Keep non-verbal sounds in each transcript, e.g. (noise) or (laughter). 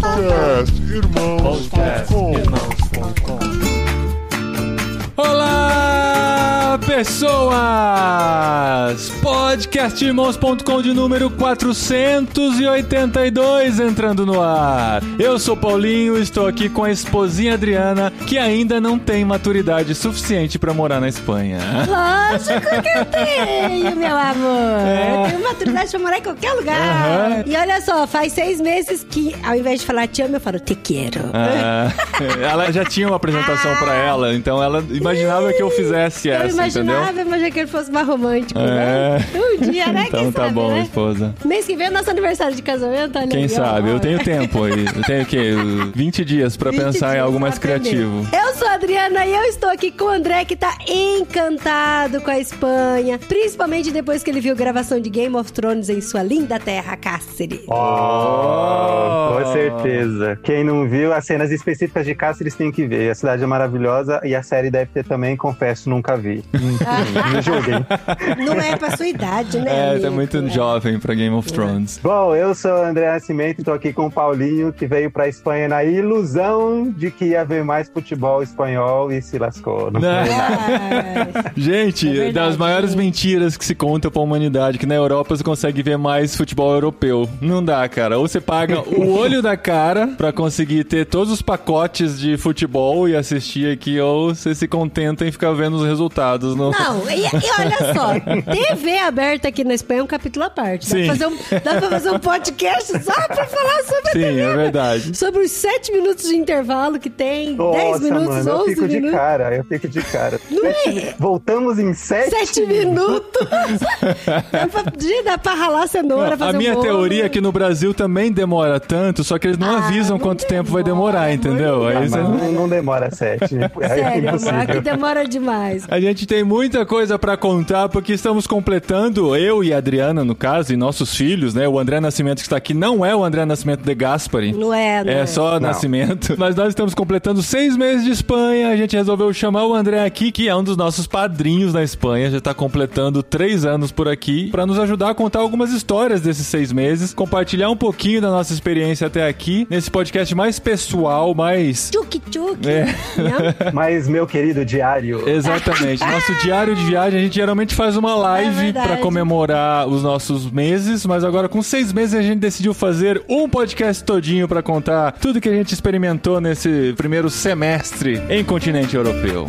Podcast Irmãos.com pessoas! Podcastirmãos.com de número 482 entrando no ar. Eu sou Paulinho, estou aqui com a esposinha Adriana, que ainda não tem maturidade suficiente para morar na Espanha. Lógico que eu tenho, meu amor. É. Eu tenho maturidade pra morar em qualquer lugar. Aham. E olha só, faz seis meses que ao invés de falar te amo, eu falo te quero. Ah, (laughs) ela já tinha uma apresentação pra ela, então ela imaginava que eu fizesse eu essa, imaginava, entendeu? mas que ele fosse mais romântico, É. né? Um dia, né? (laughs) Então Quem tá sabe, bom, né? esposa. Mês que vem é nosso aniversário de casamento, olha Quem sabe? Eu tenho tempo aí. Eu tenho o quê? (laughs) 20 dias pra 20 pensar em dias algo pra mais aprender. criativo. Eu sou a Adriana e eu estou aqui com o André, que tá encantado com a Espanha, principalmente depois que ele viu gravação de Game of Thrones em sua linda terra, Cáceres. Oh, com certeza. Quem não viu, as cenas específicas de Cáceres tem que ver. A cidade é maravilhosa e a série deve ter também, confesso, nunca vi. Enfim, Me julguem. Não é pra sua idade, né? É, amigo? tá muito jovem pra Game of Thrones. Bom, eu sou o André Nascimento e tô aqui com o Paulinho, que veio pra Espanha na ilusão de que ia ver mais futebol espanhol e se lascou. Não Né? Ai, Gente, É verdade, das maiores gente. mentiras que se conta pra humanidade, que na Europa você consegue ver mais futebol europeu. Não dá, cara. Ou você paga o (laughs) olho da cara pra conseguir ter todos os pacotes de futebol e assistir aqui, ou você se contenta em ficar vendo os resultados. No... Não, e, e olha só, TV aberta aqui na Espanha é um capítulo à parte. Dá Sim. pra, fazer um, dá pra fazer um podcast só pra falar sobre a Sim, TV. é verdade. Sobre os 7 minutos de intervalo que tem, 10 Nossa, minutos, mano, eu 11 fico de minutos. cara, eu fico de cara. Não Sete- é? Voltamos em sete, 7 minutos. (laughs) dá, pra, dá pra ralar cenoura, a fazer minha um teoria é que no Brasil também demora tanto, só que eles não Ah, avisam não quanto tempo vai demora, demorar, entendeu? Ah, Aí você- não, não demora sete. É Sério, amor, aqui demora demais. A gente tem muita coisa pra contar porque estamos completando, eu e a Adriana, no caso, e nossos filhos, né? O André Nascimento que está aqui não é o André Nascimento de Gaspari. Não é, não É só Nascimento. (laughs) Mas nós estamos completando seis meses de Espanha. A gente resolveu chamar o André aqui, que é um dos nossos padrinhos na Espanha. Já está completando três anos por aqui, para nos ajudar a contar algumas histórias desses seis meses, compartilhar um pouquinho da nossa experiência até aqui, nesse podcast mais pessoal, mais. Tchuc. É. Não? (laughs) Mas, meu querido diário, Exatamente. Nosso diário de viagem, a gente geralmente faz uma É live verdade. pra comemorar os nossos meses, mas agora com seis meses a gente decidiu fazer um podcast todinho pra contar tudo que a gente experimentou nesse primeiro semestre em continente europeu.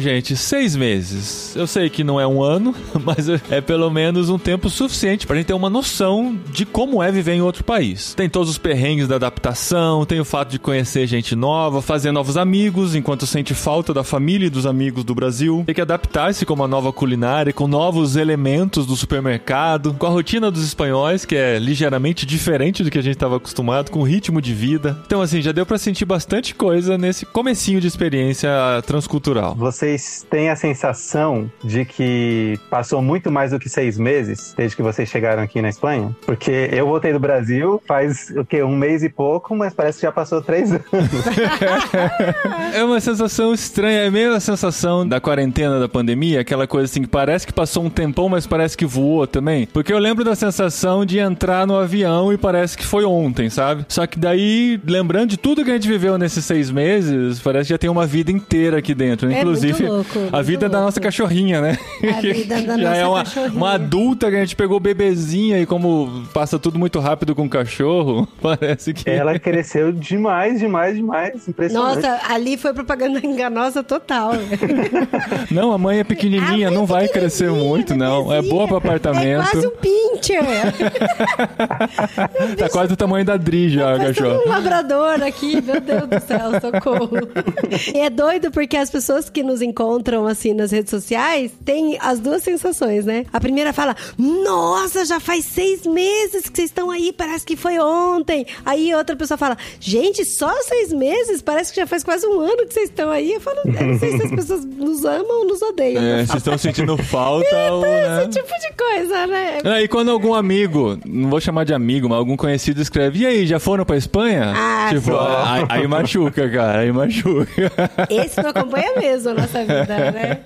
Gente, seis meses. Eu sei que não é um ano, (laughs) mas é pelo menos um tempo suficiente pra gente ter uma noção de como é viver em outro país. Tem todos os perrengues da adaptação, tem o fato de conhecer gente nova, fazer novos amigos, enquanto sente falta da família e dos amigos do Brasil. Tem que adaptar-se com uma nova culinária, com novos elementos do supermercado, com a rotina dos espanhóis, que é ligeiramente diferente do que a gente estava acostumado, com o ritmo de vida. Então, assim, já deu pra sentir bastante coisa nesse comecinho de experiência transcultural. Vocês têm a sensação de que passou muito mais do que seis meses desde que vocês chegaram aqui na Espanha? Porque eu voltei do Brasil faz o quê? Um mês e pouco, mas parece que já passou três anos. (laughs) É uma sensação estranha, é meio a sensação da quarentena da pandemia, aquela coisa assim que parece que passou um tempão, mas parece que voou também. Porque eu lembro da sensação de entrar no avião e parece que foi ontem, sabe? Só que daí, lembrando de tudo que a gente viveu nesses seis meses, parece que já tem uma vida inteira aqui dentro. É Inclusive, louco, a vida da louco. nossa cachorrinha, né? A vida da (laughs) já nossa é uma, cachorrinha. uma adulta que a gente pegou bebezinha e como passa tudo muito rápido com o cachorro, (laughs) parece que. Ela cresceu demais, demais, demais. Impressionante. Nossa, ali foi propaganda enganosa total. (laughs) Não, a mãe é pequenininha, mãe não vai pequenininha, crescer muito, não. É boa pro É apartamento. quase um pincher. Tá quase do tamanho da Dri já, a Parece um cachorro. labrador aqui, meu Deus do céu, socorro. E é doido porque as pessoas que nos encontram assim nas redes sociais têm as duas sensações, né? A primeira fala: Nossa, já faz seis meses que vocês estão aí, parece que foi ontem. Aí outra pessoa fala: Gente, só seis meses? Parece que já faz quase um ano que vocês estão aí. Eu falo: Eu não sei se as pessoas nos amam ou nos odeiam. É, vocês estão sentindo falta (laughs) ou, né? Esse tipo de coisa, né? É, e quando algum amigo, não vou chamar de amigo, mas algum conhecido escreve, e aí, já foram pra Espanha? Ah, tipo, aí, aí machuca, cara, aí machuca. Esse não acompanha mesmo a (laughs) nossa vida, né?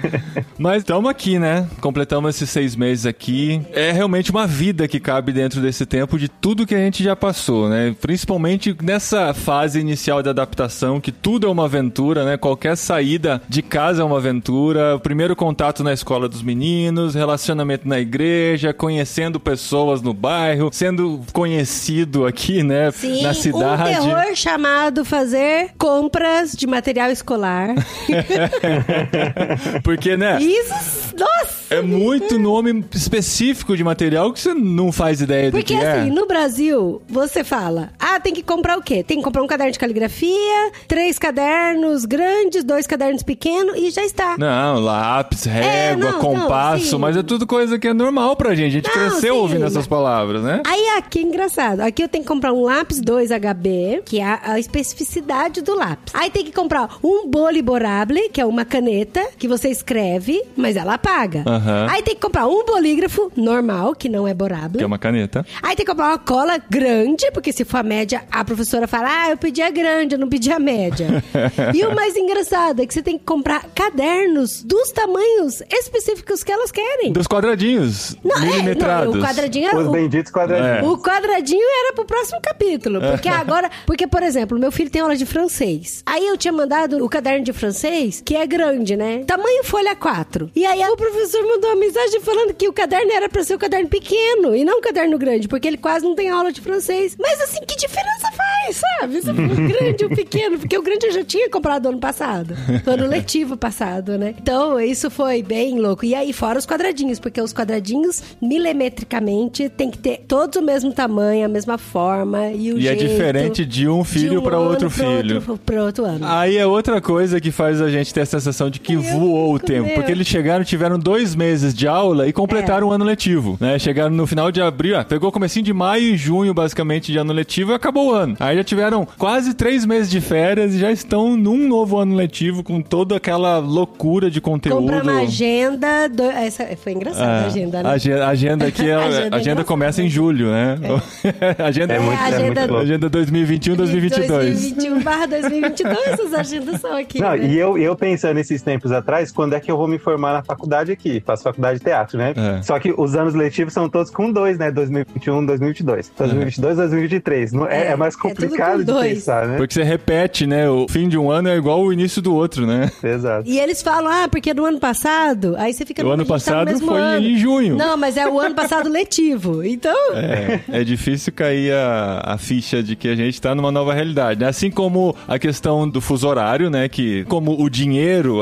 (laughs) Mas estamos aqui, né? Completamos esses seis meses aqui. É realmente uma vida que cabe dentro desse tempo de tudo que a gente já passou, né? Principalmente nessa fase inicial de adaptação, que tudo é uma aventura, né? Qualquer saída de casa é uma aventura. O primeiro contato na escola dos meninos, relacionamento na igreja, conhecendo pessoas no bairro, sendo conhecido aqui, né? Sim, na cidade. um terror chamado fazer compras de material escolar. (laughs) (laughs) Porque, né? Isso, nossa! É muito nome específico de material que você não faz ideia Porque do que assim, é. no Brasil, você fala, ah, tem que comprar o quê? Tem que comprar um caderno de caligrafia, três cadernos grandes, dois cadernos pequenos e já está. Não, lápis, régua, É, não, compasso, não, mas é tudo coisa que é normal pra gente. A gente Não, cresceu sim, ouvindo essas palavras, né? Aí aqui é engraçado. Aqui eu tenho que comprar um lápis 2HB, que é a, especificidade do lápis. Aí tem que comprar um boliborable, que é uma caneta que você escreve, mas ela apaga. Aham. Aí tem que comprar um bolígrafo normal, que não é borable. Que é uma caneta. Aí tem que comprar uma cola grande, porque se for a média, a professora fala: Ah, eu pedi a grande, eu não pedi a média. (laughs) e o mais engraçado é que você tem que comprar cadernos dos tamanhos específicos que elas querem. Dos quadradinhos, Não, é, milimetrados. não, o quadradinho é Os o, benditos quadradinhos. o quadradinho era pro próximo capítulo. Porque (laughs) agora. Porque, por exemplo, meu filho tem aula de francês. Aí eu tinha mandado o caderno de francês, que é grande, né? Tamanho folha 4. E aí o professor mandou uma mensagem falando que o caderno era pra ser o caderno pequeno e não o caderno grande, porque ele quase não tem aula de francês. Mas assim, que diferença faz, sabe? O (laughs) grande ou o pequeno? Porque o grande eu já tinha comprado ano passado. Foi no letivo passado, né? Então, isso foi bem louco. E aí, fora os quadradinhos, porque os quadradinhos, milimetricamente, tem que ter todos o mesmo tamanho, a mesma forma e o E é jeito diferente de um filho um pra outro ano filho. Outro, pro outro ano. Aí é outra coisa que faz a gente ter a sensação de que voou o tempo. meu. Porque eles chegaram, tiveram dois meses de aula e completaram É. o ano letivo, né? Chegaram no final de abril, ah, pegou comecinho de maio e junho, basicamente, de ano letivo e acabou o ano. Aí já tiveram quase três meses de férias e já estão num novo ano letivo com toda aquela loucura de conteúdo. Comprar uma agenda. do- Essa foi engraçada a É, agenda, né? Agenda, agenda aqui, é, (laughs) Agenda agenda, é engraçada. começa em julho, né? (laughs) agenda, É muito, é agenda- muito louco. agenda 2021, 2022. 2021 barra 2022, essas agendas são aqui. Não, né? e eu, eu pensando esses tempos atrás, quando é que eu vou me formar na faculdade aqui? Faço faculdade de teatro, né? É. Só que os anos letivos são todos com dois, né? 2021, 2022. 2022, 2023. Não, é, É, é mais é complicado com de pensar, né? Porque você repete, né? O fim de um ano é igual o início do outro, né? Exato. E eles falam, ah, porque no ano passado, aí você fica O "Não, ano tá no passado mesmo foi ano." em junho. Não, mas é o ano passado (laughs) letivo. Então, É, é difícil cair a, a ficha de que a gente tá numa nova realidade, né? Assim como a questão do fuso horário, né? Que como o dinheiro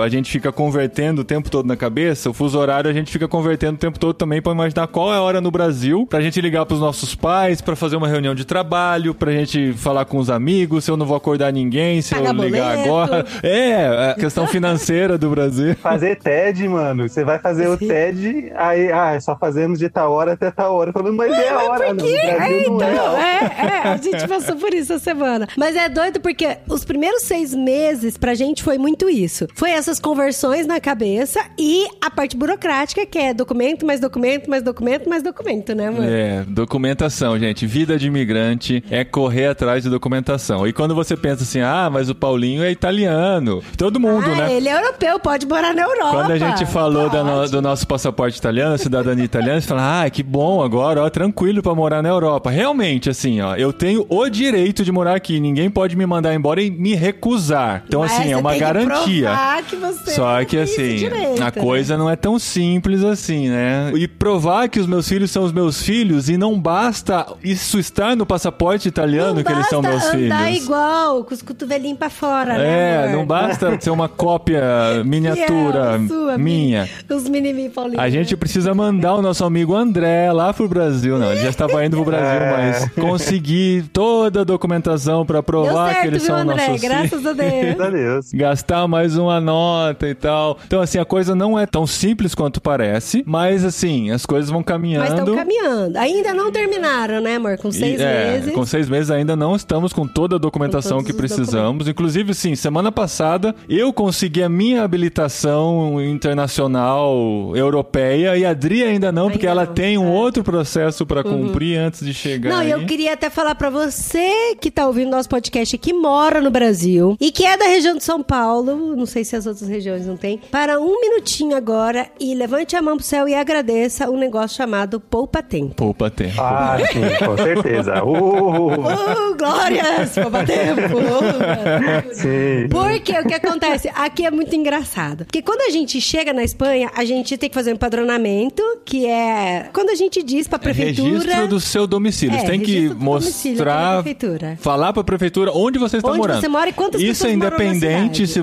a gente fica convertendo o tempo todo na cabeça, o fuso horário a gente fica convertendo o tempo todo também pra imaginar qual é a hora no Brasil, pra gente ligar pros nossos pais, pra fazer uma reunião de trabalho, pra gente falar com os amigos, se eu não vou acordar ninguém, se Pagar eu ligar boleto. agora. É, a questão (laughs) financeira do Brasil. Fazer TED, mano. Você vai fazer o TED, aí, ah, só fazemos de tal hora até tal hora. Falando, mas é a (laughs) hora, no Brasil É, não é a então, hora. é, é, a gente passou por isso essa semana. Mas é doido porque os primeiros seis meses pra gente foi muito isso. Foi essas conversões na cabeça e a parte burocrática, que é documento, mais documento, mais documento, mais documento, né, mano? É, documentação, gente. Vida de imigrante é correr atrás de documentação. E quando você pensa assim, ah, mas o Paulinho é italiano. Todo mundo, ah, né? ele é europeu, pode morar na Europa. Quando a gente falou no- do nosso passaporte italiano, cidadania italiana, você fala, ah, que bom, agora, ó, tranquilo pra morar na Europa. Realmente, assim, ó, eu tenho o direito de morar aqui. Ninguém pode me mandar embora e me recusar. Então, Mas assim, é uma garantia. Provar que você Só que, assim, direito, a né? coisa não é tão simples assim, né? E provar que os meus filhos são os meus filhos e não basta isso estar no passaporte italiano não que eles são meus basta filhos. andar igual, com os cotovelinhos pra fora, né, É, não basta ser uma cópia (laughs) miniatura é a sua, minha. Os mini Paulinho. A gente precisa mandar o nosso amigo André lá pro Brasil. Não, ele já estava indo pro Brasil, (laughs) É. mas conseguir toda a documentação pra Deu provar certo, que eles viu, são André? nossos filhos. Graças a Deus. Gastar mais uma nota e tal. Então, assim, a coisa não é tão simples quanto parece, mas, assim, as coisas vão Mas caminhando. estão caminhando. Ainda não terminaram, né, amor? Com E, seis é, meses. Com seis meses ainda não estamos com toda a documentação que os precisamos. Inclusive, sim, semana passada eu consegui a minha habilitação internacional europeia e a Adri ainda não, porque Ainda ela não, tem um é. outro processo para cumprir antes de chegar. Não, e eu aí. queria até falar pra você que tá ouvindo nosso podcast que mora no Brasil e que é da região de São Paulo, não sei se as outras regiões não tem, para um minutinho agora e levante a mão pro céu e agradeça um negócio chamado Poupa Tempo. Poupa tempo. Ah, sim, com certeza. (laughs) Uh, Oh, glórias! Poupa Tempo! (laughs) sim. Porque o que acontece? Aqui é muito engraçado. Porque quando a gente chega na Espanha, a gente tem que fazer um empadronamento, que é quando a gente diz pra É prefeitura. registro do seu domicílio. É, você tem que mostrar, prefeitura. falar pra prefeitura onde você está Onde morando. você mora e quantas Isso é pessoas moram na independente se É.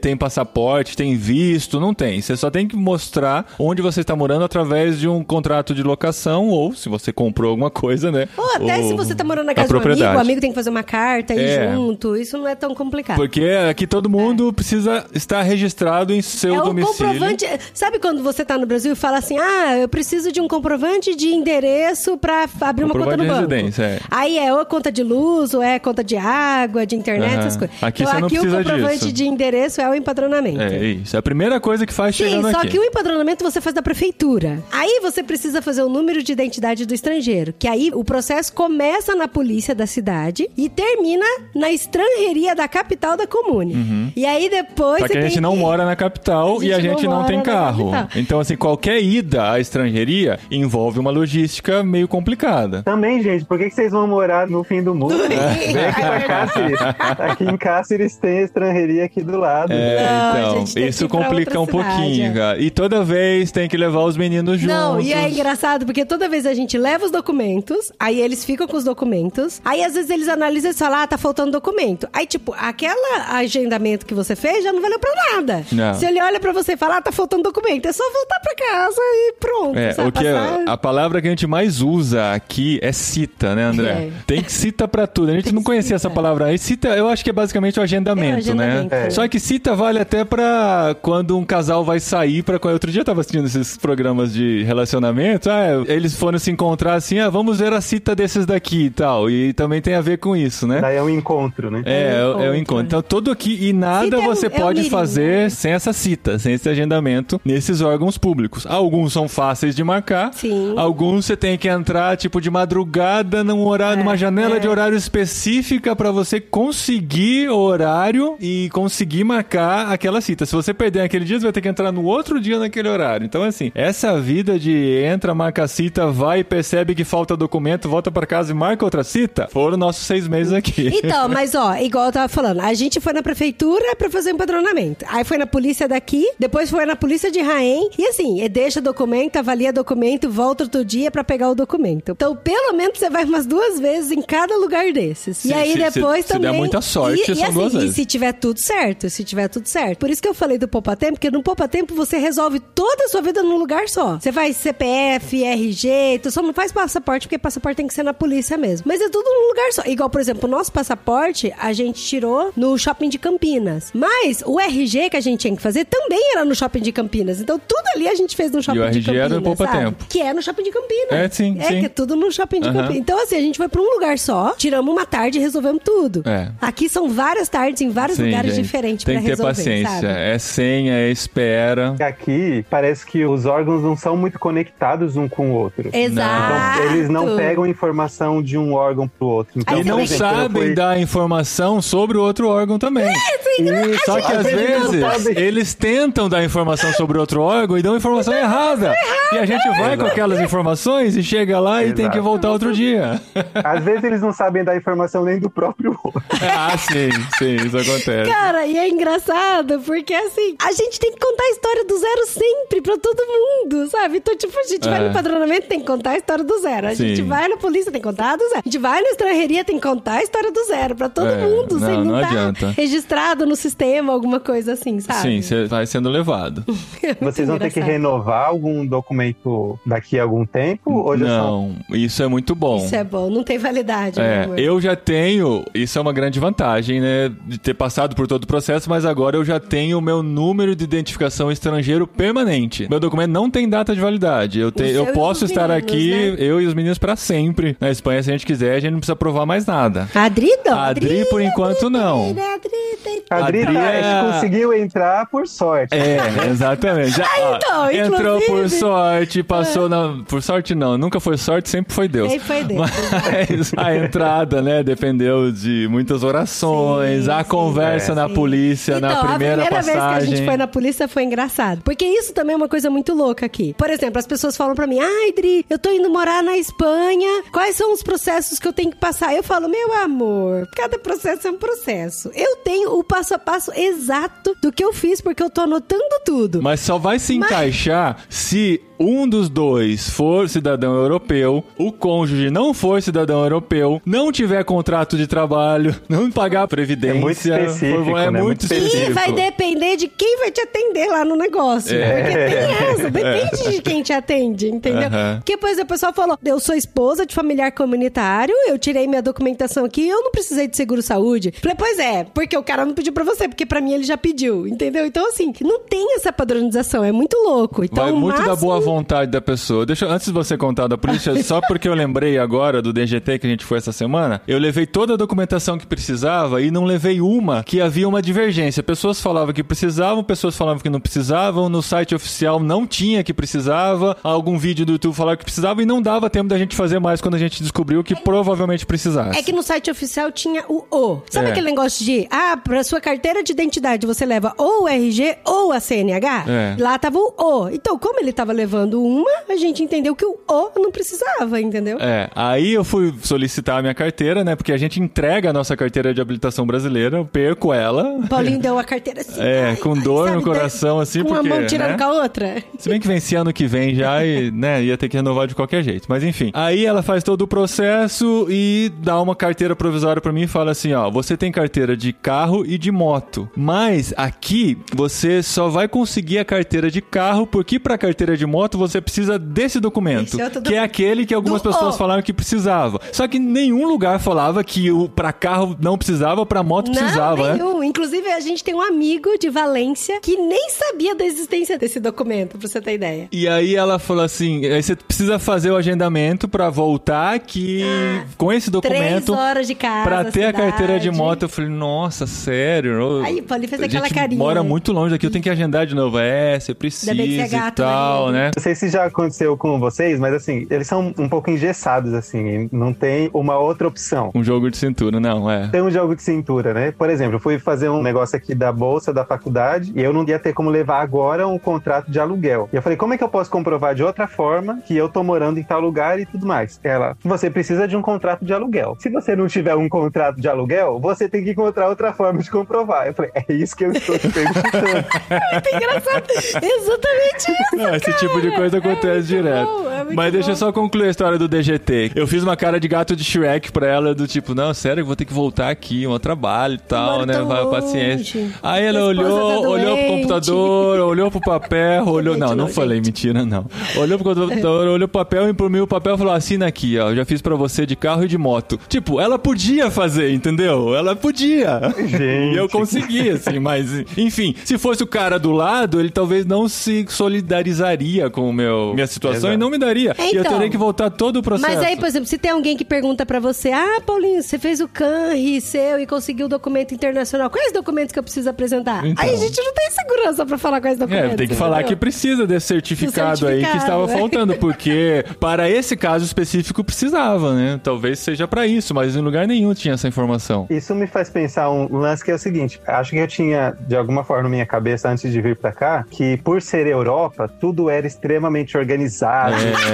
tem passaporte, tem visto, não tem. Você só tem que mostrar onde você está morando através de um contrato de locação ou se você comprou alguma coisa, né? Ou até se você tá morando na casa de um amigo, o amigo tem que fazer uma carta e É. junto. Isso não é tão complicado. Porque aqui todo mundo precisa estar registrado em seu é um domicílio. comprovante. Sabe quando você tá no Brasil e fala assim: ah, eu preciso de um comprovante de endereço pra f- abrir uma conta no banco? é. Aí é ou conta de luz, ou é conta de água, de internet, Aham. essas coisas. Aqui então você não aqui o precisa comprovante disso. de endereço é o empadronamento. É isso. É a primeira coisa que faz Sim, chegando só aqui. que o empadronamento você faz da prefeitura. Aí você precisa fazer o número de identidade do estrangeiro. Que aí o processo começa na polícia da cidade e termina na estrangeria da capital da comune. E aí depois Só que a gente não que- mora na capital A e a gente não não, tem carro. capital. Então, assim, qualquer ida à estrangeria envolve uma logística meio complicada. Também, gente, por que que vocês vão morar no fim do mundo? (laughs) Vem aqui pra Cáceres. Aqui em Cáceres tem a estrangeria aqui do lado. É, Não, a então, isso complica um cidade, pouquinho, é. cara. E toda vez tem que levar os meninos juntos. Não, e é engraçado porque toda vez a gente leva os documentos, aí eles ficam com os documentos, aí às vezes eles analisam e falam, ah, tá faltando documento. Aí, tipo, aquela agendamento que você fez já não valeu pra nada. Não. Se ele olha pra você e fala, ah, tá faltando documento, é só voltar pra casa e pronto. É, o que é- Passar- a palavra que a gente mais usa aqui é cita, né, André? É. Tem que cita pra tudo. A gente Tem não conhecia cita. essa palavra aí. Cita, eu acho que é basicamente o agendamento, É, o agendamento, né? é. Só que cita vale até pra quando um casal vai sair pra. Outro dia eu tava assistindo esses programas de relacionamento. Ah, eles foram se encontrar assim, ah, vamos ver a cita desses daqui e tal. E também tem a ver com isso, né? Daí é um encontro, né? É, é, o- é encontro, encontro. né? Então, tudo aqui e nada Cita é você é o pode mirim, fazer né? sem essa cita, sem esse agendamento nesses órgãos públicos. Alguns são fáceis de marcar, Sim. alguns você tem que entrar tipo de madrugada num horário, numa janela é. de horário específica para você conseguir o horário e conseguir marcar aquela cita. Se você perder aquele dia, você vai ter que entrar no outro dia naquele horário. Então, assim, essa vida de entra, marca a cita, vai, percebe que falta documento, volta para casa e marca outra cita, foram nossos seis meses aqui. Então, (laughs) mas ó, igual eu tava falando, a gente foi na prefeitura pra fazer o empadronamento. Aí foi na polícia daqui, depois foi na polícia de Raém. E assim, é, deixa documento, avalia documento, volta outro dia pra pegar o documento. Então, pelo menos você vai umas duas vezes em cada lugar desses. Se- e aí se- depois se- se der também. muita sorte, e, e são assim, duas E vezes. se tiver tudo certo, se tiver tudo certo. Por isso que eu falei do Poupa Tempo, porque no Poupa Tempo você resolve toda a sua vida num lugar só. Você faz CPF, RG, tu só não faz passaporte, porque passaporte tem que ser na polícia mesmo. Mas é tudo num lugar só. Igual, por exemplo, o nosso passaporte a gente tirou no shopping de Campinas. Mas o RG que a gente tinha que fazer também era no shopping de Campinas. Então tudo ali a gente fez no shopping o de RG Campinas. era no Poupa sabe? Tempo. Que é no shopping de Campinas. É, sim, É, sim. que é tudo no shopping de Aham. Campinas. Então, assim, a gente foi pra um lugar só, tiramos uma tarde e resolvemos tudo. É. Aqui são várias tardes em vários Sim, lugares gente. diferentes Tem pra que ter resolver, paciência. sabe? É senha, é espera. Aqui parece que os órgãos não são muito conectados um com o outro. Exato. Então, eles não pegam informação de um órgão pro outro. Então, Aí E não sabem fui- dar informação sobre o outro órgão também. Isso, Só que às vezes eles tentam dar informação sobre outro órgão e dão informação errada. E a gente vai com Exato. aquelas informações e chega lá e tem Exato. que voltar outro dia. Às vezes eles não sabem dar informação nem do próprio (laughs) outro. ah, sim, sim, isso acontece. Cara, e é engraçado, porque assim, a gente tem que contar a história do zero sempre pra todo mundo, sabe? Então, tipo, a gente vai É. no padronamento, tem que contar a história do zero. A Sim. gente vai na polícia, tem que contar do zero. A gente vai na estrangeria, tem que contar a história do zero pra todo É, mundo, não, sem não não tá adianta. registrado no sistema, alguma coisa assim, sabe? Sim, você vai sendo levado. (laughs) É Vocês vão ter que renovar algum documento daqui a algum tempo? Ou já são? Não, isso é muito bom. Isso é bom, não tem validade, meu É, amor. eu já tenho, isso é uma grande vantagem, né? De ter passado por todo o processo, mas agora eu já tenho o meu número de identificação estrangeiro permanente. Meu documento não tem data de validade. Eu, te- eu posso estar meninos, aqui, né? eu e os meninos, pra sempre. Na Espanha, se a gente quiser, a gente não precisa provar mais nada. A Adri, Adri, por enquanto, não. né? Adri Adri, Adri é- conseguiu entrar por sorte. É, exatamente. Já, (laughs) ó, então, entrou por sorte, passou na. Por sorte, não. Nunca foi sorte, sempre foi Deus. Aí foi Deus. Mas (laughs) a entrada, né, dependeu de muitas orações, Sim, a sim. conversa É. na polícia, Então, na primeira, a primeira vez que a passagem. gente foi na polícia foi engraçado. Porque isso também é uma coisa muito louca aqui. Por exemplo, as pessoas falam pra mim, ai, Dri, eu tô indo morar na Espanha, quais são os processos que eu tenho que passar? Eu falo, meu amor, cada processo é um processo. Eu tenho o passo a passo exato do que eu fiz, porque eu tô anotando tudo. Mas só vai se encaixar se um dos dois for cidadão europeu, o cônjuge não for cidadão europeu, não tiver contrato de trabalho, não pagar previdência. É muito específico, é né? muito Muito específico. E vai depender de quem vai te atender lá no negócio. É. Porque tem essa, (laughs) depende de quem te atende, entendeu? Aham. Porque, por exemplo, o pessoal falou: eu sou esposa de familiar comunitário, eu tirei minha documentação aqui, eu não precisei de seguro-saúde. Falei, pois é, porque o cara não pediu pra você, porque pra mim ele já pediu, entendeu? Então, assim, não tem essa padronização, é muito louco. Então, Vai muito da máximo- boa vontade da pessoa. Deixa, eu- antes de você contar da polícia, só (laughs) porque eu lembrei agora do DGT que a gente foi essa semana, eu levei toda a documentação que precisava e não levei uma que havia uma divergência. Pessoas falavam que precisavam, pessoas falavam que não precisavam, no site oficial não tinha que precisava, algum vídeo do YouTube falava que precisava e não dava tempo da gente fazer mais quando a gente descobriu que provavelmente precisasse. É que no site oficial tinha o O. Sabe É. aquele negócio de, ah, pra sua carteira de identidade você leva ou o RG ou a CNH? É. Lá tava o O. Então, como ele tava levando uma, a gente entendeu que o O não precisava, entendeu? É, aí eu fui solicitar a minha carteira, né? Porque a gente entrega a nossa carteira de habilitação brasileira, eu perco ela. Paulinho (laughs) deu a carteira assim. É, ai, com ai, dor sabe, no coração, assim, com porque, uma mão tirando né? com a outra. Se bem que vencia ano que vem já e, né, ia ter que renovar de qualquer jeito. Mas enfim. Aí ela faz todo o processo e dá uma carteira provisória pra mim e fala assim, ó, você tem carteira de carro e de moto. Mas aqui você só vai conseguir a carteira de carro porque pra carteira de moto você precisa desse documento, Esse outro que é aquele que algumas Do- pessoas ó. falaram que precisava. Só que nenhum lugar falava que o para carro não precisava, pra moto precisava, não, né? nenhum. Inclusive, a gente tem um amigo de Valência que nem sabia da existência desse documento, pra você ter ideia. E aí ela falou assim: aí você precisa fazer o agendamento pra voltar aqui com esse documento. Três horas de casa. Pra ter a carteira de cidade. moto, eu falei, nossa, sério? Aí, Paulo, fez a aquela gente carinha, mora né? muito longe daqui, eu tenho que agendar de novo. É, você precisa você é e gato, tal, né? né? Não sei se já aconteceu com vocês, mas assim, eles são um pouco engessados, assim, não tem uma outra opção. Um jogo de cintura, não, é. Tem um jogo de cintura, né? Por exemplo, eu fui fazer um negócio aqui da bolsa da faculdade e eu não ia ter como levar agora um contrato de aluguel. E eu falei, como é que eu posso comprovar de outra forma que eu tô morando em tal lugar e tudo mais? Ela, você precisa de um contrato de aluguel. Se você não tiver um contrato de aluguel, você tem que encontrar outra forma de comprovar. Eu falei, é isso que eu estou te perguntando. (laughs) Muito engraçado. Exatamente isso. Não, esse tipo de coisa acontece muito direto. bom, é muito Mas deixa eu só concluir a história do DGT. Eu fiz uma cara de gato de Shrek pra ela, do tipo, não, sério, eu vou ter que voltar aqui, um trabalho e tal, né? Vai, longe. paciência. Aí ela olhou, tá olhou pro computador, olhou pro papel, olhou. Não, não falei mentira, não. Olhou pro computador, olhou pro papel, imprimiu o papel e falou: assina aqui, ó. Eu já fiz pra você de carro e de moto. Tipo, ela podia fazer, entendeu? Ela podia. Gente. (laughs) E eu consegui, assim, mas, enfim, se fosse o cara do lado, ele talvez não se solidarizaria com o meu, minha situação Exato. e não me daria. E eu Então, teria que voltar todo o processo. Mas aí, por exemplo, se tem alguém que pergunta pra você, ah, Paulinho, você fez o CANRI seu e conseguiu o documento internacional, quais documentos que eu preciso apresentar? Então. Aí a gente não tem segurança pra falar quais documentos. É, tem que falar que precisa desse certificado, aí que certificado, estava né? faltando, porque (laughs) para esse caso específico precisava, né? Talvez seja para isso, mas em lugar nenhum tinha essa informação. Isso me faz pensar um lance que é o seguinte: acho que eu tinha, de alguma forma, na minha cabeça antes de vir pra cá, que por ser Europa, tudo era extremamente organizado. É,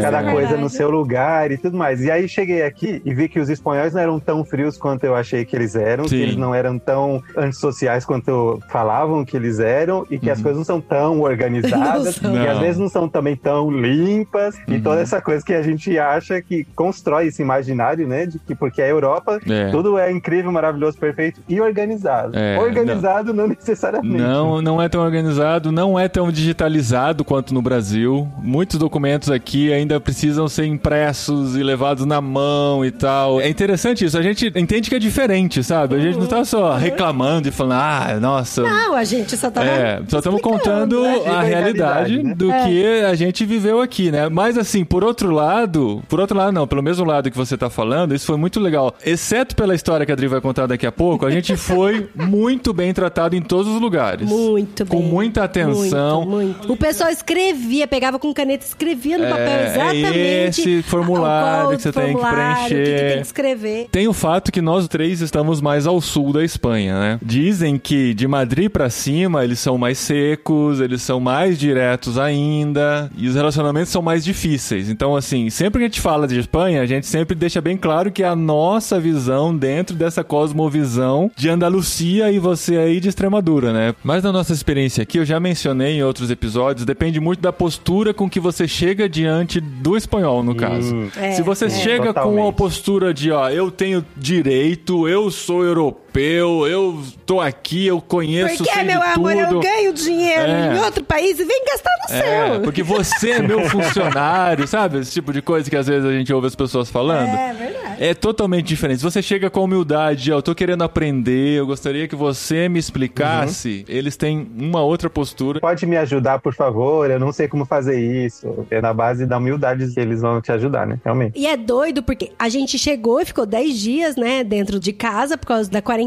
cada é coisa no seu lugar e tudo mais. E aí cheguei aqui e vi que os espanhóis não eram tão frios quanto eu achei que eles eram, Sim. que eles não eram tão antissociais quanto falavam que eles eram, e que as coisas não são tão organizadas, (laughs) Não e às vezes não são também tão limpas, e toda essa coisa que a gente acha que constrói esse imaginário, né? De que porque a Europa É. tudo é incrível, maravilhoso, perfeito e organizado. É, organizado não, necessariamente. Não, não é tão organizado, não é tão digitalizado quanto no Brasil. Muitos documentos aqui ainda precisam ser impressos e levados na mão e tal. É interessante isso, a gente entende que é diferente, sabe? A gente não tá só reclamando e falando, ah, nossa. Não, a gente só tava. É, só estamos contando né? a A realidade realidade, né? do É. que a gente viveu aqui, né? Mas assim, por outro lado, por outro lado não, pelo mesmo lado que você tá falando, isso foi muito legal. Exceto pela história que a Adri vai contar daqui a pouco, a gente foi (laughs) muito bem tratado em todos os lugares. Muito bem. Com muita atenção. Muito, muito. O pessoal escrevia, pegava com caneta, escrevia no É, papel é exatamente. esse formulário qual que você tem que O que, que preencher. tem que escrever. Tem o fato que nós três estamos mais ao sul da Espanha, né? Dizem que de Madrid pra cima eles são mais secos, eles são mais diretos ainda e os relacionamentos são mais difíceis. Então, assim, sempre que a gente fala de Espanha, a gente sempre deixa bem claro que é a nossa visão dentro dessa cosmovisão de Andalucia e você aí de Extremadura, né? Mas na nossa experiência aqui, eu já mencionei em outros episódios, depende muito da postura com que você chega diante do espanhol, no caso. É, Se você é. chega com uma Totalmente. postura de, ó, eu tenho direito, eu sou europeu, eu tô aqui, eu conheço Porque, sei meu amor, tudo. eu ganho dinheiro É. em outro país e vem gastar no É, seu. porque você é meu (laughs) funcionário, sabe? Esse tipo de coisa que às vezes a gente ouve as pessoas falando. É verdade. É totalmente diferente. Se você chega com humildade, eu tô querendo aprender, eu gostaria que você me explicasse, eles têm uma outra postura. Pode me ajudar, por favor? Eu não sei como fazer isso. É na base da humildade que eles vão te ajudar, né? Realmente. E é doido porque a gente chegou e ficou 10 dias, né, dentro de casa por causa da quarentena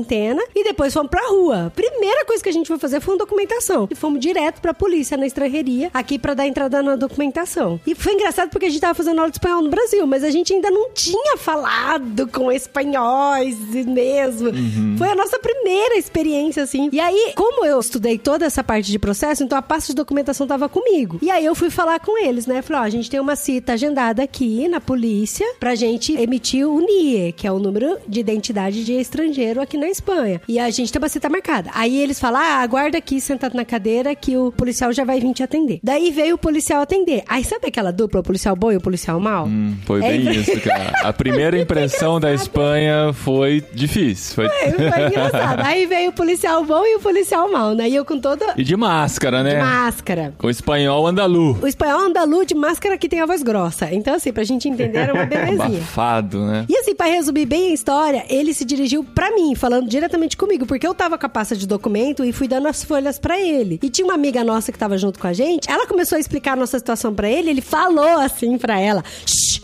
e depois fomos pra rua. Primeira coisa que a gente foi fazer foi uma documentação. E fomos direto pra polícia na estrangeria aqui pra dar entrada na documentação. E foi engraçado porque a gente tava fazendo aula de espanhol no Brasil, mas a gente ainda não tinha falado com espanhóis mesmo. Foi a nossa primeira experiência assim. E aí, como eu estudei toda essa parte de processo, então a pasta de documentação tava comigo. E aí eu fui falar com eles, né? Falei, ó, a gente tem uma cita agendada aqui na polícia pra gente emitir o NIE, que é o número de identidade de estrangeiro aqui na Espanha. E a gente tem uma cita marcada. Aí eles falam, ah, aguarda aqui sentado na cadeira que o policial já vai vir te atender. Daí veio o policial atender. Aí sabe aquela dupla, o policial bom e o policial mau? Hum, foi É bem impre- isso, cara. A primeira (laughs) impressão da Espanha foi difícil. Foi... Foi, foi (laughs) engraçado. Aí veio o policial bom e o policial mau, né? E eu com toda E de máscara, né? máscara. Com espanhol andalu. O espanhol andalu de máscara que tem a voz grossa. Então, assim, pra gente entender, era uma (laughs) belezinha. Abafado, né? E assim, pra resumir bem a história, ele se dirigiu pra mim, falando diretamente comigo, porque eu tava com a pasta de documento e fui dando as folhas pra ele. E tinha uma amiga nossa que tava junto com a gente, ela começou a explicar a nossa situação pra ele, ele falou assim pra ela: shh,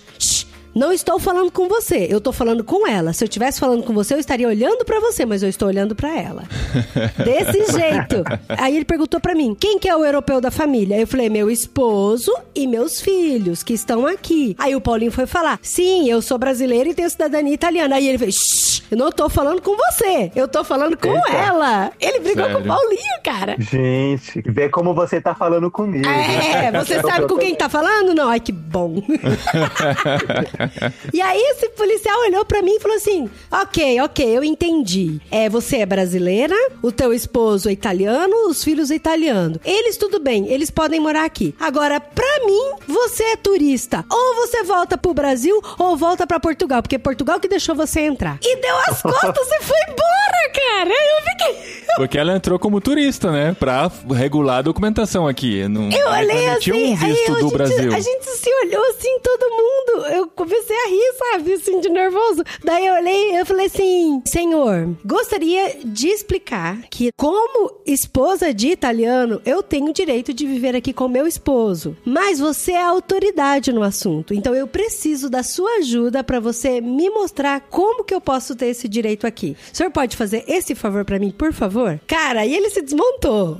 não estou falando com você, eu tô falando com ela. Se eu estivesse falando com você, eu estaria olhando pra você, mas eu estou olhando pra ela. (laughs) Desse jeito. Aí ele perguntou pra mim: quem que é o europeu da família? Eu falei: meu esposo e meus filhos, que estão aqui. Aí o Paulinho foi falar: sim, eu sou brasileiro e tenho cidadania italiana. Aí ele fez: eu não tô falando com você, eu tô falando com Eita. ela. Ele brigou com Sério? o Paulinho, cara. Gente, vê como você tá falando comigo. É, (laughs) você sabe com quem tá falando? Não, ai que bom. (laughs) e aí esse policial olhou pra mim e falou assim: Ok, ok, eu entendi. É, você é brasileira, o teu esposo é italiano, os filhos é italiano. Eles, tudo bem, eles podem morar aqui. Agora, pra mim, você é turista. Ou você volta pro Brasil ou volta pra Portugal, porque é Portugal que deixou você entrar. E deu as (laughs) costas e foi embora, cara. Eu fiquei. Porque ela entrou como turista, né? Pra regular a documentação aqui. Não, Eu olhei assim, tinha um visto do gente- Brasil. A gente se olhou assim, todo mundo. Eu comecei a rir, sabe? Assim, de nervoso. Daí eu olhei eu falei assim: Senhor, gostaria de explicar que, como esposa de italiano, eu tenho o direito de viver aqui com meu esposo. Mas você é autoridade no assunto. Então eu preciso da sua ajuda pra você me mostrar como que eu posso ter esse direito aqui. O senhor pode fazer esse favor pra mim, por favor? Cara, e ele se desmontou.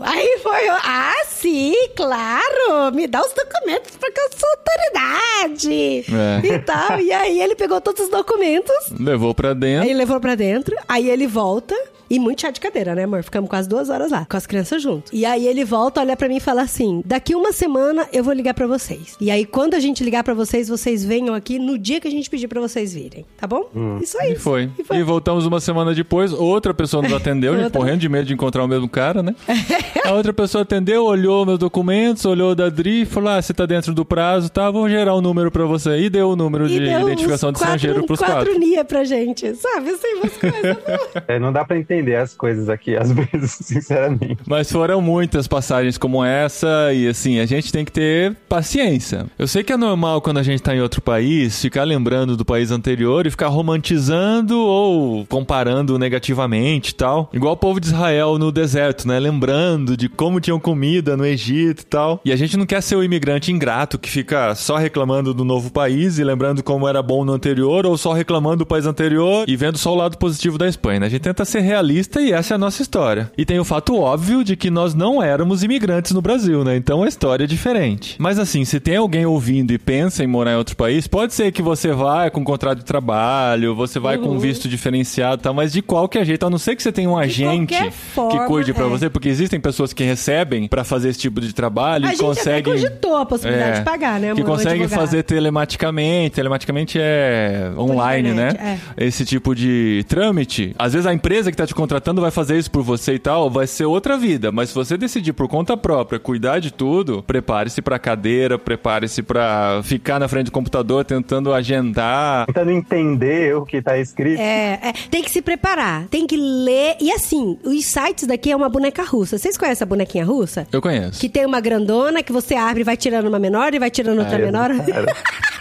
Aí foi, ah, sim, claro, me dá os documentos porque eu sou autoridade. É. E tal. E aí ele pegou todos os documentos, Levou pra dentro. aí levou pra dentro, aí ele volta. E muito chá de cadeira, né, amor? Ficamos quase duas horas lá, com as crianças junto. E aí ele volta, olha pra mim e fala assim: daqui uma semana eu vou ligar pra vocês. E aí, quando a gente ligar pra vocês, vocês venham aqui no dia que a gente pedir pra vocês virem, tá bom? Isso aí. E foi. E foi. E voltamos uma semana depois, outra pessoa nos atendeu, a (laughs) gente Outra. morrendo de medo de encontrar o mesmo cara, né? (laughs) A outra pessoa atendeu, olhou meus documentos, olhou da Dri e falou: Ah, você tá dentro do prazo, tá? Vou gerar um número pra você. E deu o número de E deu identificação de estrangeiro pros quatro. quatro NIA pra gente, sabe? Assim, umas coisas. (laughs) É, não dá pra entender as coisas aqui, às (laughs) vezes, sinceramente. Mas foram muitas passagens como essa, e assim, a gente tem que ter paciência. Eu sei que é normal quando a gente tá em outro país ficar lembrando do país anterior e ficar romantizando ou comparando negativamente e tal. Igual o povo de Israel no deserto, né? Lembrando de como tinham comida no Egito e tal. E a gente não quer ser o imigrante ingrato que fica só reclamando do novo país e lembrando como era bom no anterior, ou só reclamando do país anterior e vendo só o lado positivo da Espanha. né? A gente tenta ser realista e essa é a nossa história. E tem o fato óbvio de que nós não éramos imigrantes no Brasil, né? Então a história é diferente. Mas assim, se tem alguém ouvindo e pensa em morar em outro país, pode ser que você vai com contrato de trabalho, você vai com um visto diferenciado e tal, mas de qualquer jeito, a não ser que você tenha um agente qualquer que forma, cuide pra é. você, porque existem pessoas que recebem pra fazer esse tipo de trabalho A e conseguem até cogitou a possibilidade É, de pagar, né, que advogado. fazer telematicamente. Telematicamente é online, né? Esse tipo de trâmite. Às vezes a empresa que tá te contratando vai fazer isso por você e tal, vai ser outra vida. Mas se você decidir por conta própria cuidar de tudo, prepare-se pra cadeira, prepare-se pra ficar na frente do computador tentando agendar. Tentando entender o que tá escrito. É, é, tem que se preparar, tem que ler. E assim, os sites daqui é uma boneca russa. Vocês conhecem a bonequinha russa? Eu conheço. Que tem uma grandona que você abre e vai tirando uma menor e vai tirando outra Ah, menor. (laughs)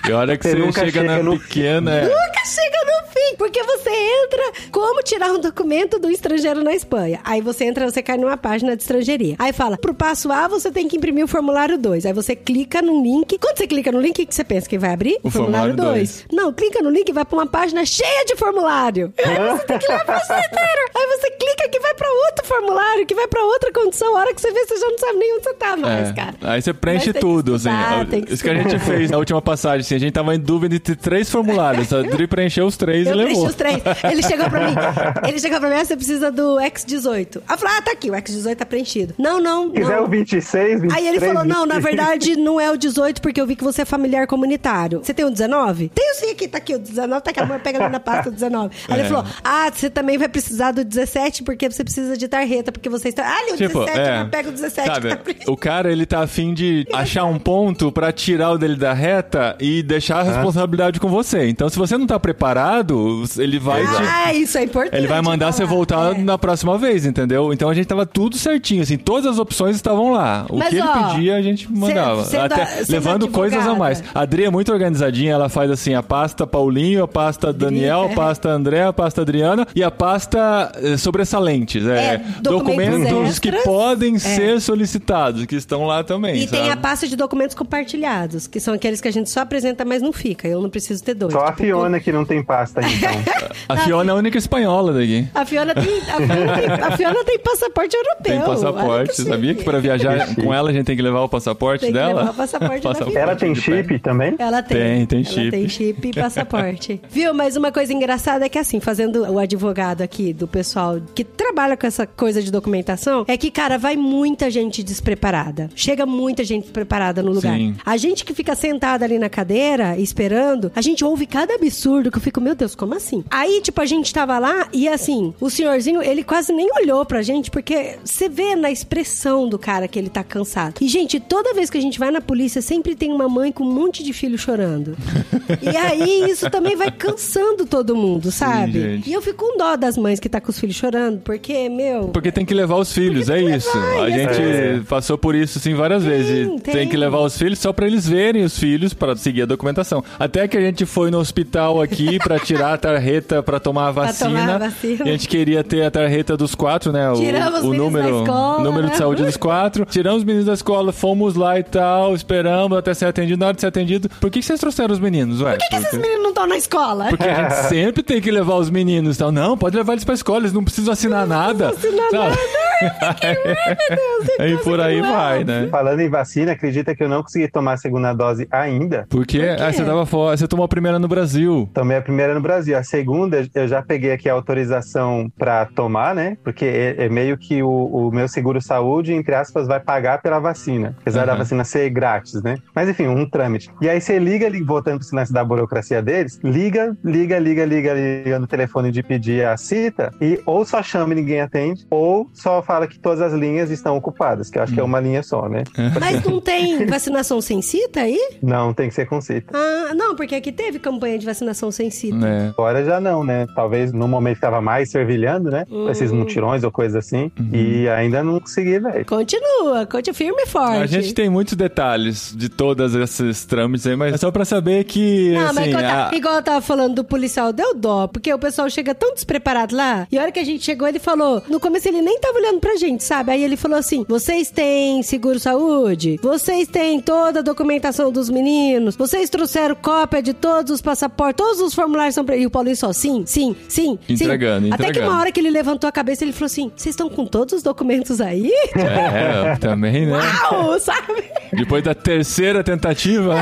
E a hora que Você você, nunca chega, chega na no pequena. é- Nunca chega no fim, porque você entra como tirar um documento do estrangeiro na Espanha. Aí você entra, você cai numa página de estrangeiria. Aí fala, pro passo A você tem que imprimir o formulário 2. Aí você clica no link. Quando você clica no link, o que você pensa que vai abrir? O formulário dois. Não, clica no link e vai pra uma página cheia de formulário. Aí (laughs) você tem que ler a página inteira. Aí você clica que vai pra outro formulário, que vai pra outra condição. A hora que você vê, você já não sabe nem onde você tá mais, É. cara. Aí você preenche tudo, estudar, assim. que Isso que a gente fez na última passagem, assim, a gente tava em dúvida entre três formulários. A Dri preencheu os três Eu e levou. os três. Ele chegou pra mim. (laughs) Ele chegou pra mim, ah, você precisa do X18. Aí eu falei, ah, tá aqui, o X18 tá preenchido. Não, não, Se quiser não. o 26, 23, Aí ele falou, não, na 26. verdade não é o 18 porque eu vi que você é familiar comunitário. Você tem o 19? Tenho sim aqui, tá aqui o 19, tá aqui, a mulher pega ali na pasta o 19. Aí É. ele falou, ah, você também vai precisar do 17 porque você precisa de tarjeta, porque você está... Ah, ali o Tipo, 17, é, eu pego o 17 sabe, que tá preenchido. o cara ele tá afim de achar um ponto pra tirar o dele da reta e deixar a responsabilidade com você. Então, se você não tá preparado, ele vai te Ah, isso é importante. Ele vai mandar você falar. Voltar É. na próxima vez, entendeu? Então a gente tava tudo certinho, assim, todas as opções estavam lá. O Mas, que ele ó, pedia, a gente mandava. sendo Até a- sendo levando coisas a advogada. mais. A Adri é muito organizadinha, ela faz assim, a pasta Paulinho, a pasta Daniel, a é. pasta André, a pasta Adriana e a pasta eh, sobressalentes. É, É, documentos documentos que podem ser solicitados, que estão lá também. E tem sabe? a pasta de documentos compartilhados, que são aqueles que a gente só apresenta, mas não fica. Eu não preciso ter dois. Só a Tipo, Fiona que não tem pasta, então. (laughs) A Fiona é a única espanhola daqui. A Fiona tem, a Fiona tem, a Fiona tem passaporte europeu. Tem passaporte. que Sabia que para viajar com ela a gente tem que levar o passaporte Tem que dela? levar o passaporte Fiona. Ela tem chip também? Ela tem. Tem, tem Ela chip. tem chip e passaporte. (laughs) Viu? Mas uma coisa engraçada é que, assim, fazendo o advogado aqui do pessoal que trabalha com essa coisa de documentação, é que, cara, vai muita gente despreparada. Chega muita gente despreparada no lugar. Sim. A gente que fica sentada ali na cadeira, esperando, a gente ouve cada absurdo que eu fico, meu Deus, como assim? Aí, tipo, a gente tava lá e, assim, o senhorzinho, ele quase nem olhou pra gente, porque você vê na expressão do cara que ele tá cansado. E, gente, toda vez que a gente vai na polícia, sempre tem uma mãe com um monte de filho chorando. (laughs) e aí, isso também vai cansando todo mundo, sabe? gente. E eu fico com dó das mães que tá com os filhos chorando, porque, meu... Porque tem que levar os filhos, é tem isso. levar, a gente assim- passou por isso sim várias vezes. Tem. tem. que levar os filhos só pra eles verem os filhos pra seguir a documentação. Até que a gente foi no hospital aqui pra tirar a tarjeta pra tomar a Pra vacina. tomar a vacina. E a gente queria ter a tarjeta dos quatro, né? O, Tiramos os o número, da escola, o número de né? saúde dos quatro. Tiramos os meninos da escola, fomos lá e tal, esperamos até ser atendido. Na hora de ser atendido, por que que vocês trouxeram os meninos, ué? Por que, que esses meninos não estão na escola? Porque a gente (laughs) sempre tem que levar os meninos e tal. Não, pode levar eles pra escola, eles não precisam assinar nada. assinar sabe? (laughs) Aí por aí vai, né? Falando em vacina, acredita que eu não consegui tomar a segunda dose ainda? Porque Por ah, você tava fora, você tomou a primeira no Brasil. Tomei a primeira no Brasil. A segunda, eu já peguei aqui a autorização pra tomar, né? Porque é, é meio que o, o meu seguro-saúde, entre aspas, vai pagar pela vacina. Apesar da Uhum. vacina ser grátis, né? Mas enfim, um trâmite. E aí você liga, li- voltando pro silêncio da burocracia deles, liga, liga, liga, liga, liga no telefone de pedir a cita e ou só chama e ninguém atende, ou só fala que todas as linhas estão ocupadas, que eu acho que é uma linha só, né? Mas não tem vacinação sem cita aí? Não, tem que ser com cita. Ah, não, porque aqui teve campanha de vacinação sem cita. né? Agora já não, né? Talvez no momento que tava mais servilhando, né? Uhum. Esses mutirões ou coisa assim. E ainda não consegui, velho. Continua, continua firme e forte. A gente tem muitos detalhes de todos esses trâmites aí, mas é só pra saber que, Não, mas assim, igual, tá- a- igual eu tava falando do policial, deu dó, porque o pessoal chega tão despreparado lá, e a hora que a gente chegou, ele falou, no começo ele nem tava olhando pra gente, sabe? Aí ele falou assim, vocês têm seguro-saúde? Vocês têm toda a documentação dos meninos? Vocês trouxeram cópia de todos os passaportes? Todos os formulários são pra... E o Paulinho só, sim, sim, sim, Entregando, sim. Até que entregando. Hora que ele levantou a cabeça, ele falou assim, vocês estão com todos os documentos aí? (laughs) é, também, né? Uau, sabe? Depois da terceira tentativa.